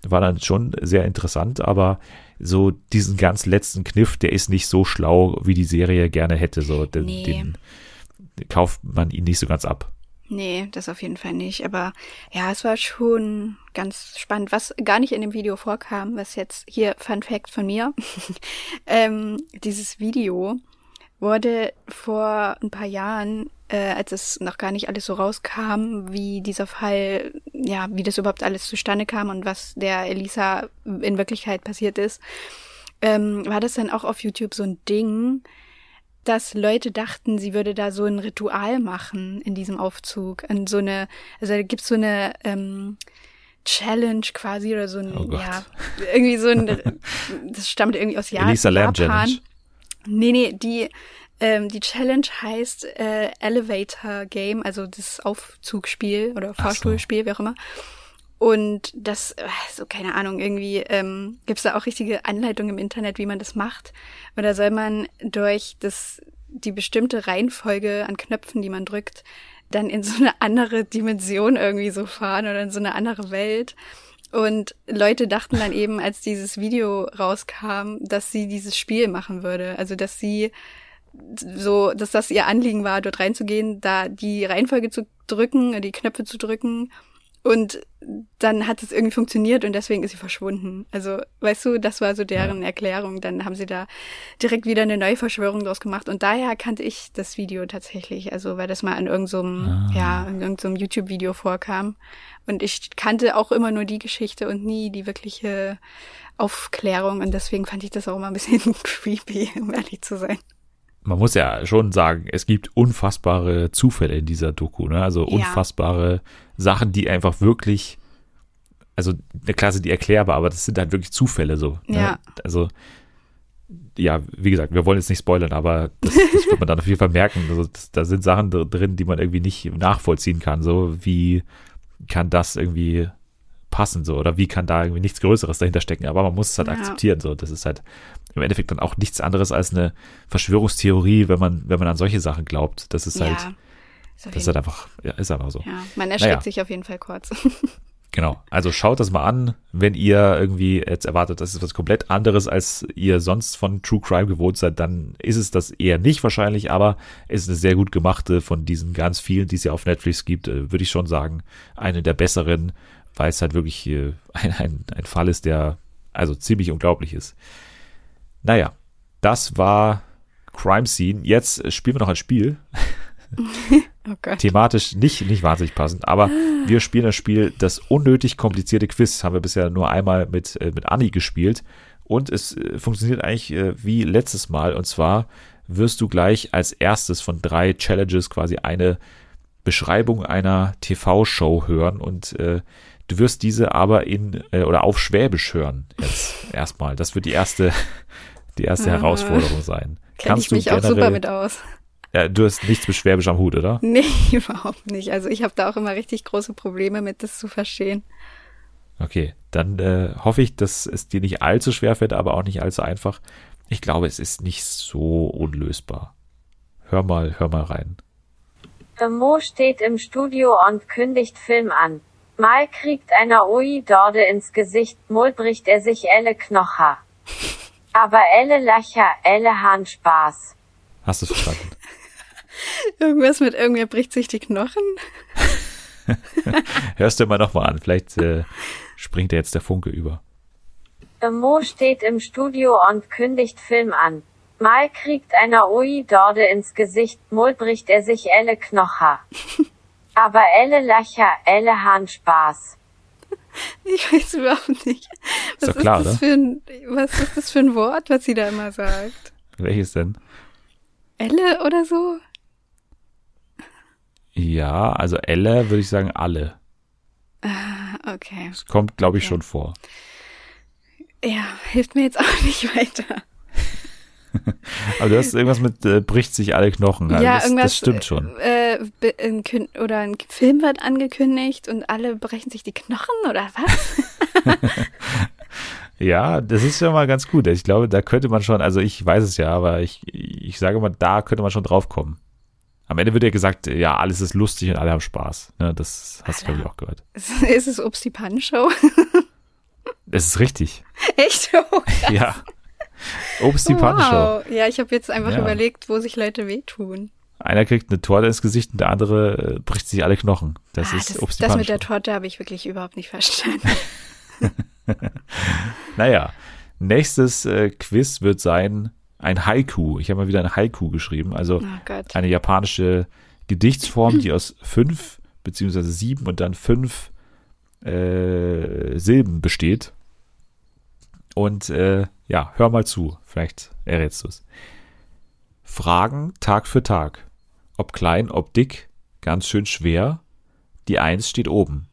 war dann schon sehr interessant, aber so diesen ganz letzten Kniff, der ist nicht so schlau, wie die Serie gerne hätte. So den, nee. den kauft man ihn nicht so ganz ab. Nee, das auf jeden Fall nicht. Aber ja, es war schon ganz spannend, was gar nicht in dem Video vorkam, was jetzt hier Fun Fact von mir. *laughs* ähm, dieses Video wurde vor ein paar Jahren, äh, als es noch gar nicht alles so rauskam, wie dieser Fall, ja, wie das überhaupt alles zustande kam und was der Elisa in Wirklichkeit passiert ist, ähm, war das dann auch auf YouTube so ein Ding, dass Leute dachten, sie würde da so ein Ritual machen in diesem Aufzug. Und so eine, also da gibt's so eine ähm, Challenge quasi oder so ein, oh ja, irgendwie so ein, *laughs* das stammt irgendwie aus Japan. Elisa Lam Challenge. Nee, nee, die, ähm, die Challenge heißt äh, Elevator Game, also das Aufzugspiel oder Fahrstuhlspiel, so. wie auch immer. Und das, äh, so keine Ahnung, irgendwie ähm, gibt es da auch richtige Anleitungen im Internet, wie man das macht. Oder soll man durch das, die bestimmte Reihenfolge an Knöpfen, die man drückt, dann in *laughs* so eine andere Dimension irgendwie so fahren oder in so eine andere Welt. Und Leute dachten dann eben, als dieses Video rauskam, dass sie dieses Spiel machen würde. Also, dass sie so, dass das ihr Anliegen war, dort reinzugehen, da die Reihenfolge zu drücken, die Knöpfe zu drücken und dann hat es irgendwie funktioniert und deswegen ist sie verschwunden. Also, weißt du, das war so deren ja. Erklärung. Dann haben sie da direkt wieder eine neue Verschwörung draus gemacht. Und daher kannte ich das Video tatsächlich. Also, weil das mal in irgendeinem, ah. ja, in irgendeinem YouTube-Video vorkam. Und ich kannte auch immer nur die Geschichte und nie die wirkliche Aufklärung. Und deswegen fand ich das auch immer ein bisschen *laughs* creepy, um ehrlich zu sein man muss ja schon sagen, es gibt unfassbare Zufälle in dieser Doku, ne? Also unfassbare ja. Sachen, die einfach wirklich also klar sind die erklärbar, aber das sind halt wirklich Zufälle so. Ne? Ja. Also ja, wie gesagt, wir wollen jetzt nicht spoilern, aber das, das wird man dann auf jeden Fall merken. Also das, da sind Sachen drin, die man irgendwie nicht nachvollziehen kann. So wie kann das irgendwie passen so oder wie kann da irgendwie nichts Größeres dahinter stecken. Aber man muss es halt Ja. akzeptieren. So, das ist halt im Endeffekt dann auch nichts anderes als eine Verschwörungstheorie, wenn man wenn man an solche Sachen glaubt. Das ist halt, ja. Ist auf das ist halt einfach, ja, ist einfach so. ja, man erschreckt Naja. sich auf jeden Fall kurz. *laughs* Genau. Also schaut das mal an, wenn ihr irgendwie jetzt erwartet, das ist was komplett anderes, als ihr sonst von True Crime gewohnt seid, dann ist es das eher nicht wahrscheinlich, aber es ist eine sehr gut gemachte von diesen ganz vielen, die es ja auf Netflix gibt, äh, würde ich schon sagen, eine der besseren, weil es halt wirklich äh, *laughs* ein, ein, ein Fall ist, der also ziemlich unglaublich ist. Naja, das war Crime Scene. Jetzt spielen wir noch ein Spiel *laughs* Oh thematisch nicht, nicht wahnsinnig passend, aber wir spielen das Spiel Das unnötig komplizierte Quiz. Haben wir bisher nur einmal mit, äh, mit Anni gespielt. Und es äh, funktioniert eigentlich äh, wie letztes Mal. Und zwar wirst du gleich als erstes von drei Challenges quasi eine Beschreibung einer TV-Show hören und äh, du wirst diese aber in äh, oder auf Schwäbisch hören jetzt erstmal. Das wird die erste, die erste Ah. Herausforderung sein. *laughs* Kenne ich mich auch super mit aus. Ja, du hast nichts mit Schwäbisch am Hut, oder? *laughs* Nee, überhaupt nicht. Also ich habe da auch immer richtig große Probleme mit, das zu verstehen. Okay, dann äh, hoffe ich, dass es dir nicht allzu schwer fällt, aber auch nicht allzu einfach. Ich glaube, es ist nicht so unlösbar. Hör mal, hör mal rein. Der Mo steht im Studio und kündigt Film an. Mal kriegt einer Ui Dorde ins Gesicht, mal bricht er sich elle Knocher. *laughs* Aber elle Lacher, elle Hahn Spaß. Hast du es verstanden? *laughs* Irgendwas mit irgendwer bricht sich die Knochen? *laughs* Hörst du mal nochmal an. Vielleicht äh, springt dir jetzt der Funke über. Mo steht im Studio und kündigt Film an. Mal kriegt einer Ui Dorde ins Gesicht, mal bricht er sich elle Knocher. *laughs* Aber elle Lacher, elle Hahn Spaß. Ich weiß überhaupt nicht. Was doch klar, das oder? für ein, was ist das für ein Wort, was sie da immer sagt? Welches denn? Elle oder so? Ja, also Elle würde ich sagen alle. Okay. Das kommt, glaube ich, Okay. schon vor. Ja, hilft mir jetzt auch *laughs* nicht weiter. *laughs* Aber du hast irgendwas mit äh, bricht sich alle Knochen. Also ja, das, irgendwas. das stimmt schon. Äh, be- ein oder ein Film wird angekündigt und alle brechen sich die Knochen oder was? *laughs* Ja, das ist ja mal ganz gut. Ich glaube, da könnte man schon, also ich weiß es ja, aber ich, ich sage mal, da könnte man schon drauf kommen. Am Ende wird ja gesagt, ja, alles ist lustig und alle haben Spaß. Ne, das hast du, glaube ich, auch gehört. *laughs* ist es Obst die Pannenshow? Das ist richtig. Echt? Oh, Ja. Obst die wow. Ja, ich habe jetzt einfach Ja. überlegt, wo sich Leute wehtun. Einer kriegt eine Torte ins Gesicht und der andere äh, bricht sich alle Knochen. Das ah, ist das, Obst die das mit der Torte habe ich wirklich überhaupt nicht verstanden. *laughs* *laughs* Naja, nächstes äh, Quiz wird sein ein Haiku. Ich habe mal wieder ein Haiku geschrieben, also Oh eine japanische Gedichtsform, die aus fünf beziehungsweise sieben und dann fünf äh, Silben besteht. Und äh, ja, hör mal zu, vielleicht errätst du es. Fragen Tag für Tag. Ob klein, ob dick, ganz schön schwer. Die Eins steht oben.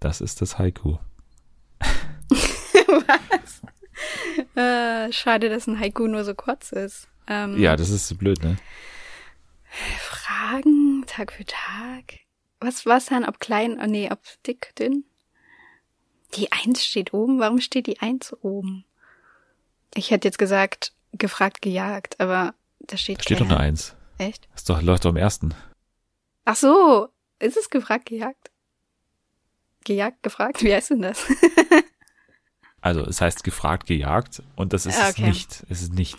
Das ist das Haiku. *laughs* Äh, schade, dass ein Haiku nur so kurz ist. Ähm, Ja, das ist so blöd, ne? Fragen Tag für Tag. Was war's dann? Ob klein, oh nee, ob dick, dünn? Die Eins steht oben. Warum steht die Eins oben? Ich hätte jetzt gesagt, gefragt, gejagt, aber da steht Da steht doch eine Eins. Echt? Das ist doch, läuft doch am ersten. Ach so, ist es gefragt, gejagt? Gejagt, gefragt? Wie heißt denn das? *laughs* Also es heißt gefragt, gejagt und das ist Ah, es okay. nicht. Es ist nicht.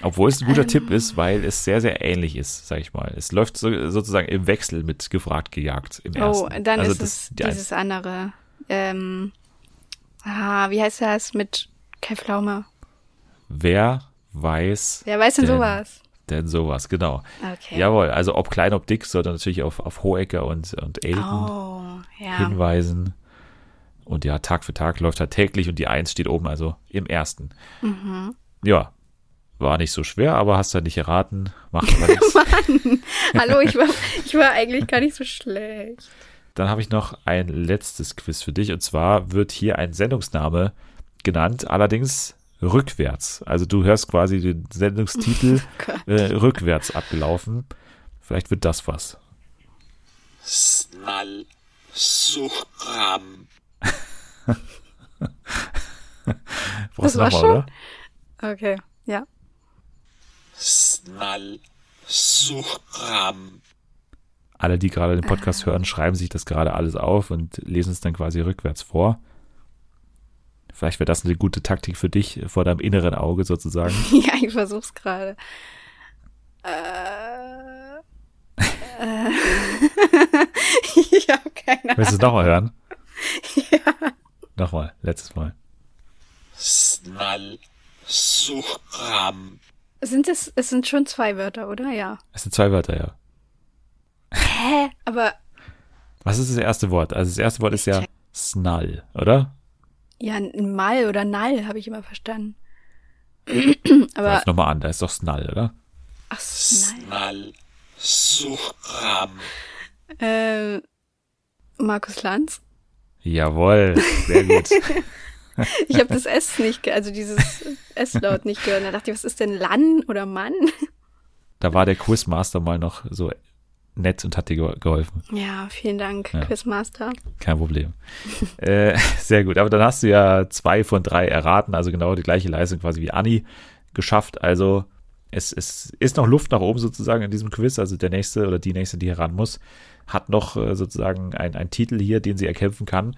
Obwohl es ein guter Ähm. Tipp ist, weil es sehr, sehr ähnlich ist, sag ich mal. Es läuft so, sozusagen im Wechsel mit gefragt, gejagt im ersten. Oh, dann also ist das- es die dieses andere. Ähm, ah, wie heißt das mit Kai Pflaume? Wer weiß Wer weiß denn Denn- sowas? denn sowas, genau. Okay. Jawohl, also ob klein, ob dick, sollte natürlich auf, auf Hohecker und, und Elton Oh, ja. hinweisen. Und ja, Tag für Tag läuft halt täglich und die Eins steht oben, also im ersten. Mhm. Ja, war nicht so schwer, aber hast halt nicht erraten. Macht aber *laughs* nichts. *laughs* Hallo, ich war, ich war eigentlich gar nicht so schlecht. dann habe ich noch ein letztes Quiz für dich. Und zwar wird hier ein Sendungsname genannt, allerdings rückwärts. Also du hörst quasi den Sendungstitel *laughs* Oh äh, rückwärts abgelaufen. Vielleicht wird das was. Snal Suchram. Brauchst du war nochmal, schon? oder? Okay, ja. Snal Suchram. Alle, die gerade den Podcast hören, schreiben sich das gerade alles auf und lesen es dann quasi rückwärts vor. Vielleicht wäre das eine gute Taktik für dich vor deinem inneren Auge sozusagen. *laughs* Ja, ich versuch's gerade. Äh, äh, *laughs* ich habe keine Willst du es nochmal hören? *laughs* Ja. Nochmal, letztes Mal. Snal Suchram. Sind es, es sind schon zwei Wörter, oder? Ja. Es sind zwei Wörter, ja. Hä? Aber, Was ist das erste Wort? Also das erste Wort ist ja Snall, oder? ja, Mal oder Nall habe ich immer verstanden. *clears throat* Aber, Greif nochmal an, da ist doch Snall, oder? ach, Nall. Snal Suchram. Äh, Markus Lanz? Jawohl, sehr gut. *laughs* *laughs* Ich habe das S nicht, also dieses S-Laut nicht gehört. Da dachte ich, was ist denn Lan oder Mann? Da war der Quizmaster mal noch so nett und hat dir ge- geholfen. Ja, vielen Dank, Ja. Quizmaster. Kein Problem. äh, *laughs* sehr gut. Aber dann hast du ja zwei von drei erraten, also genau die gleiche Leistung quasi wie Anni geschafft. Also es, es ist noch Luft nach oben sozusagen in diesem Quiz. Also der nächste oder die nächste, die heran muss, hat noch äh, sozusagen ein- einen Titel hier, den sie erkämpfen kann.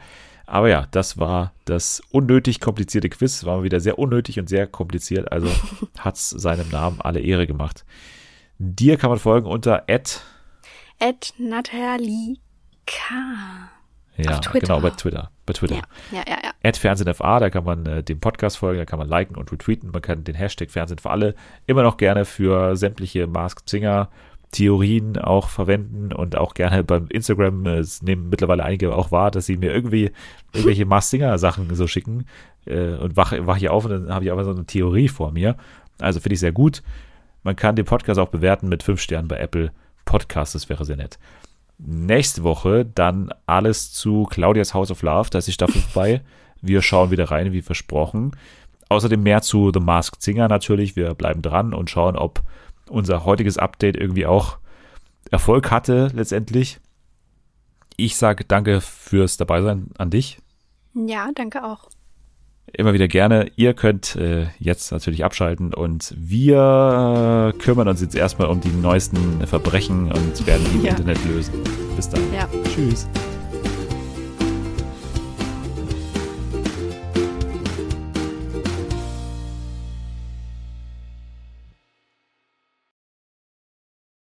Aber ja, das war das unnötig komplizierte Quiz. War mal wieder sehr unnötig und sehr kompliziert. Also *laughs* hat's seinem Namen alle Ehre gemacht. Dir kann man folgen unter Ed. Ed Natalie K. Ja, genau, bei Twitter. Bei Twitter. Ja, ja, ja, ja. At FernsehenFA, da kann man äh, dem Podcast folgen, da kann man liken und retweeten. Man kann den Hashtag Fernsehen für alle immer noch gerne für sämtliche Masked Singer Theorien auch verwenden und auch gerne beim Instagram, äh, es nehmen mittlerweile einige auch wahr, dass sie mir irgendwie *laughs* irgendwelche Masked Singer Sachen so schicken äh, und wache wach hier auf und dann habe ich aber so eine Theorie vor mir. Also finde ich sehr gut. Man kann den Podcast auch bewerten mit fünf Sternen bei Apple Podcast, das wäre sehr nett. Nächste Woche dann alles zu Claudias House of Love, da ist die Staffel *laughs* vorbei. Wir schauen wieder rein, wie versprochen. Außerdem mehr zu The Masked Singer natürlich. Wir bleiben dran und schauen, ob unser heutiges Update irgendwie auch Erfolg hatte letztendlich. Ich sage danke fürs Dabeisein an dich. Ja, danke auch. Immer wieder gerne. Ihr könnt äh, jetzt natürlich abschalten und wir kümmern uns jetzt erstmal um die neuesten Verbrechen und werden die im Ja. Internet lösen. Bis dann. Ja. Tschüss.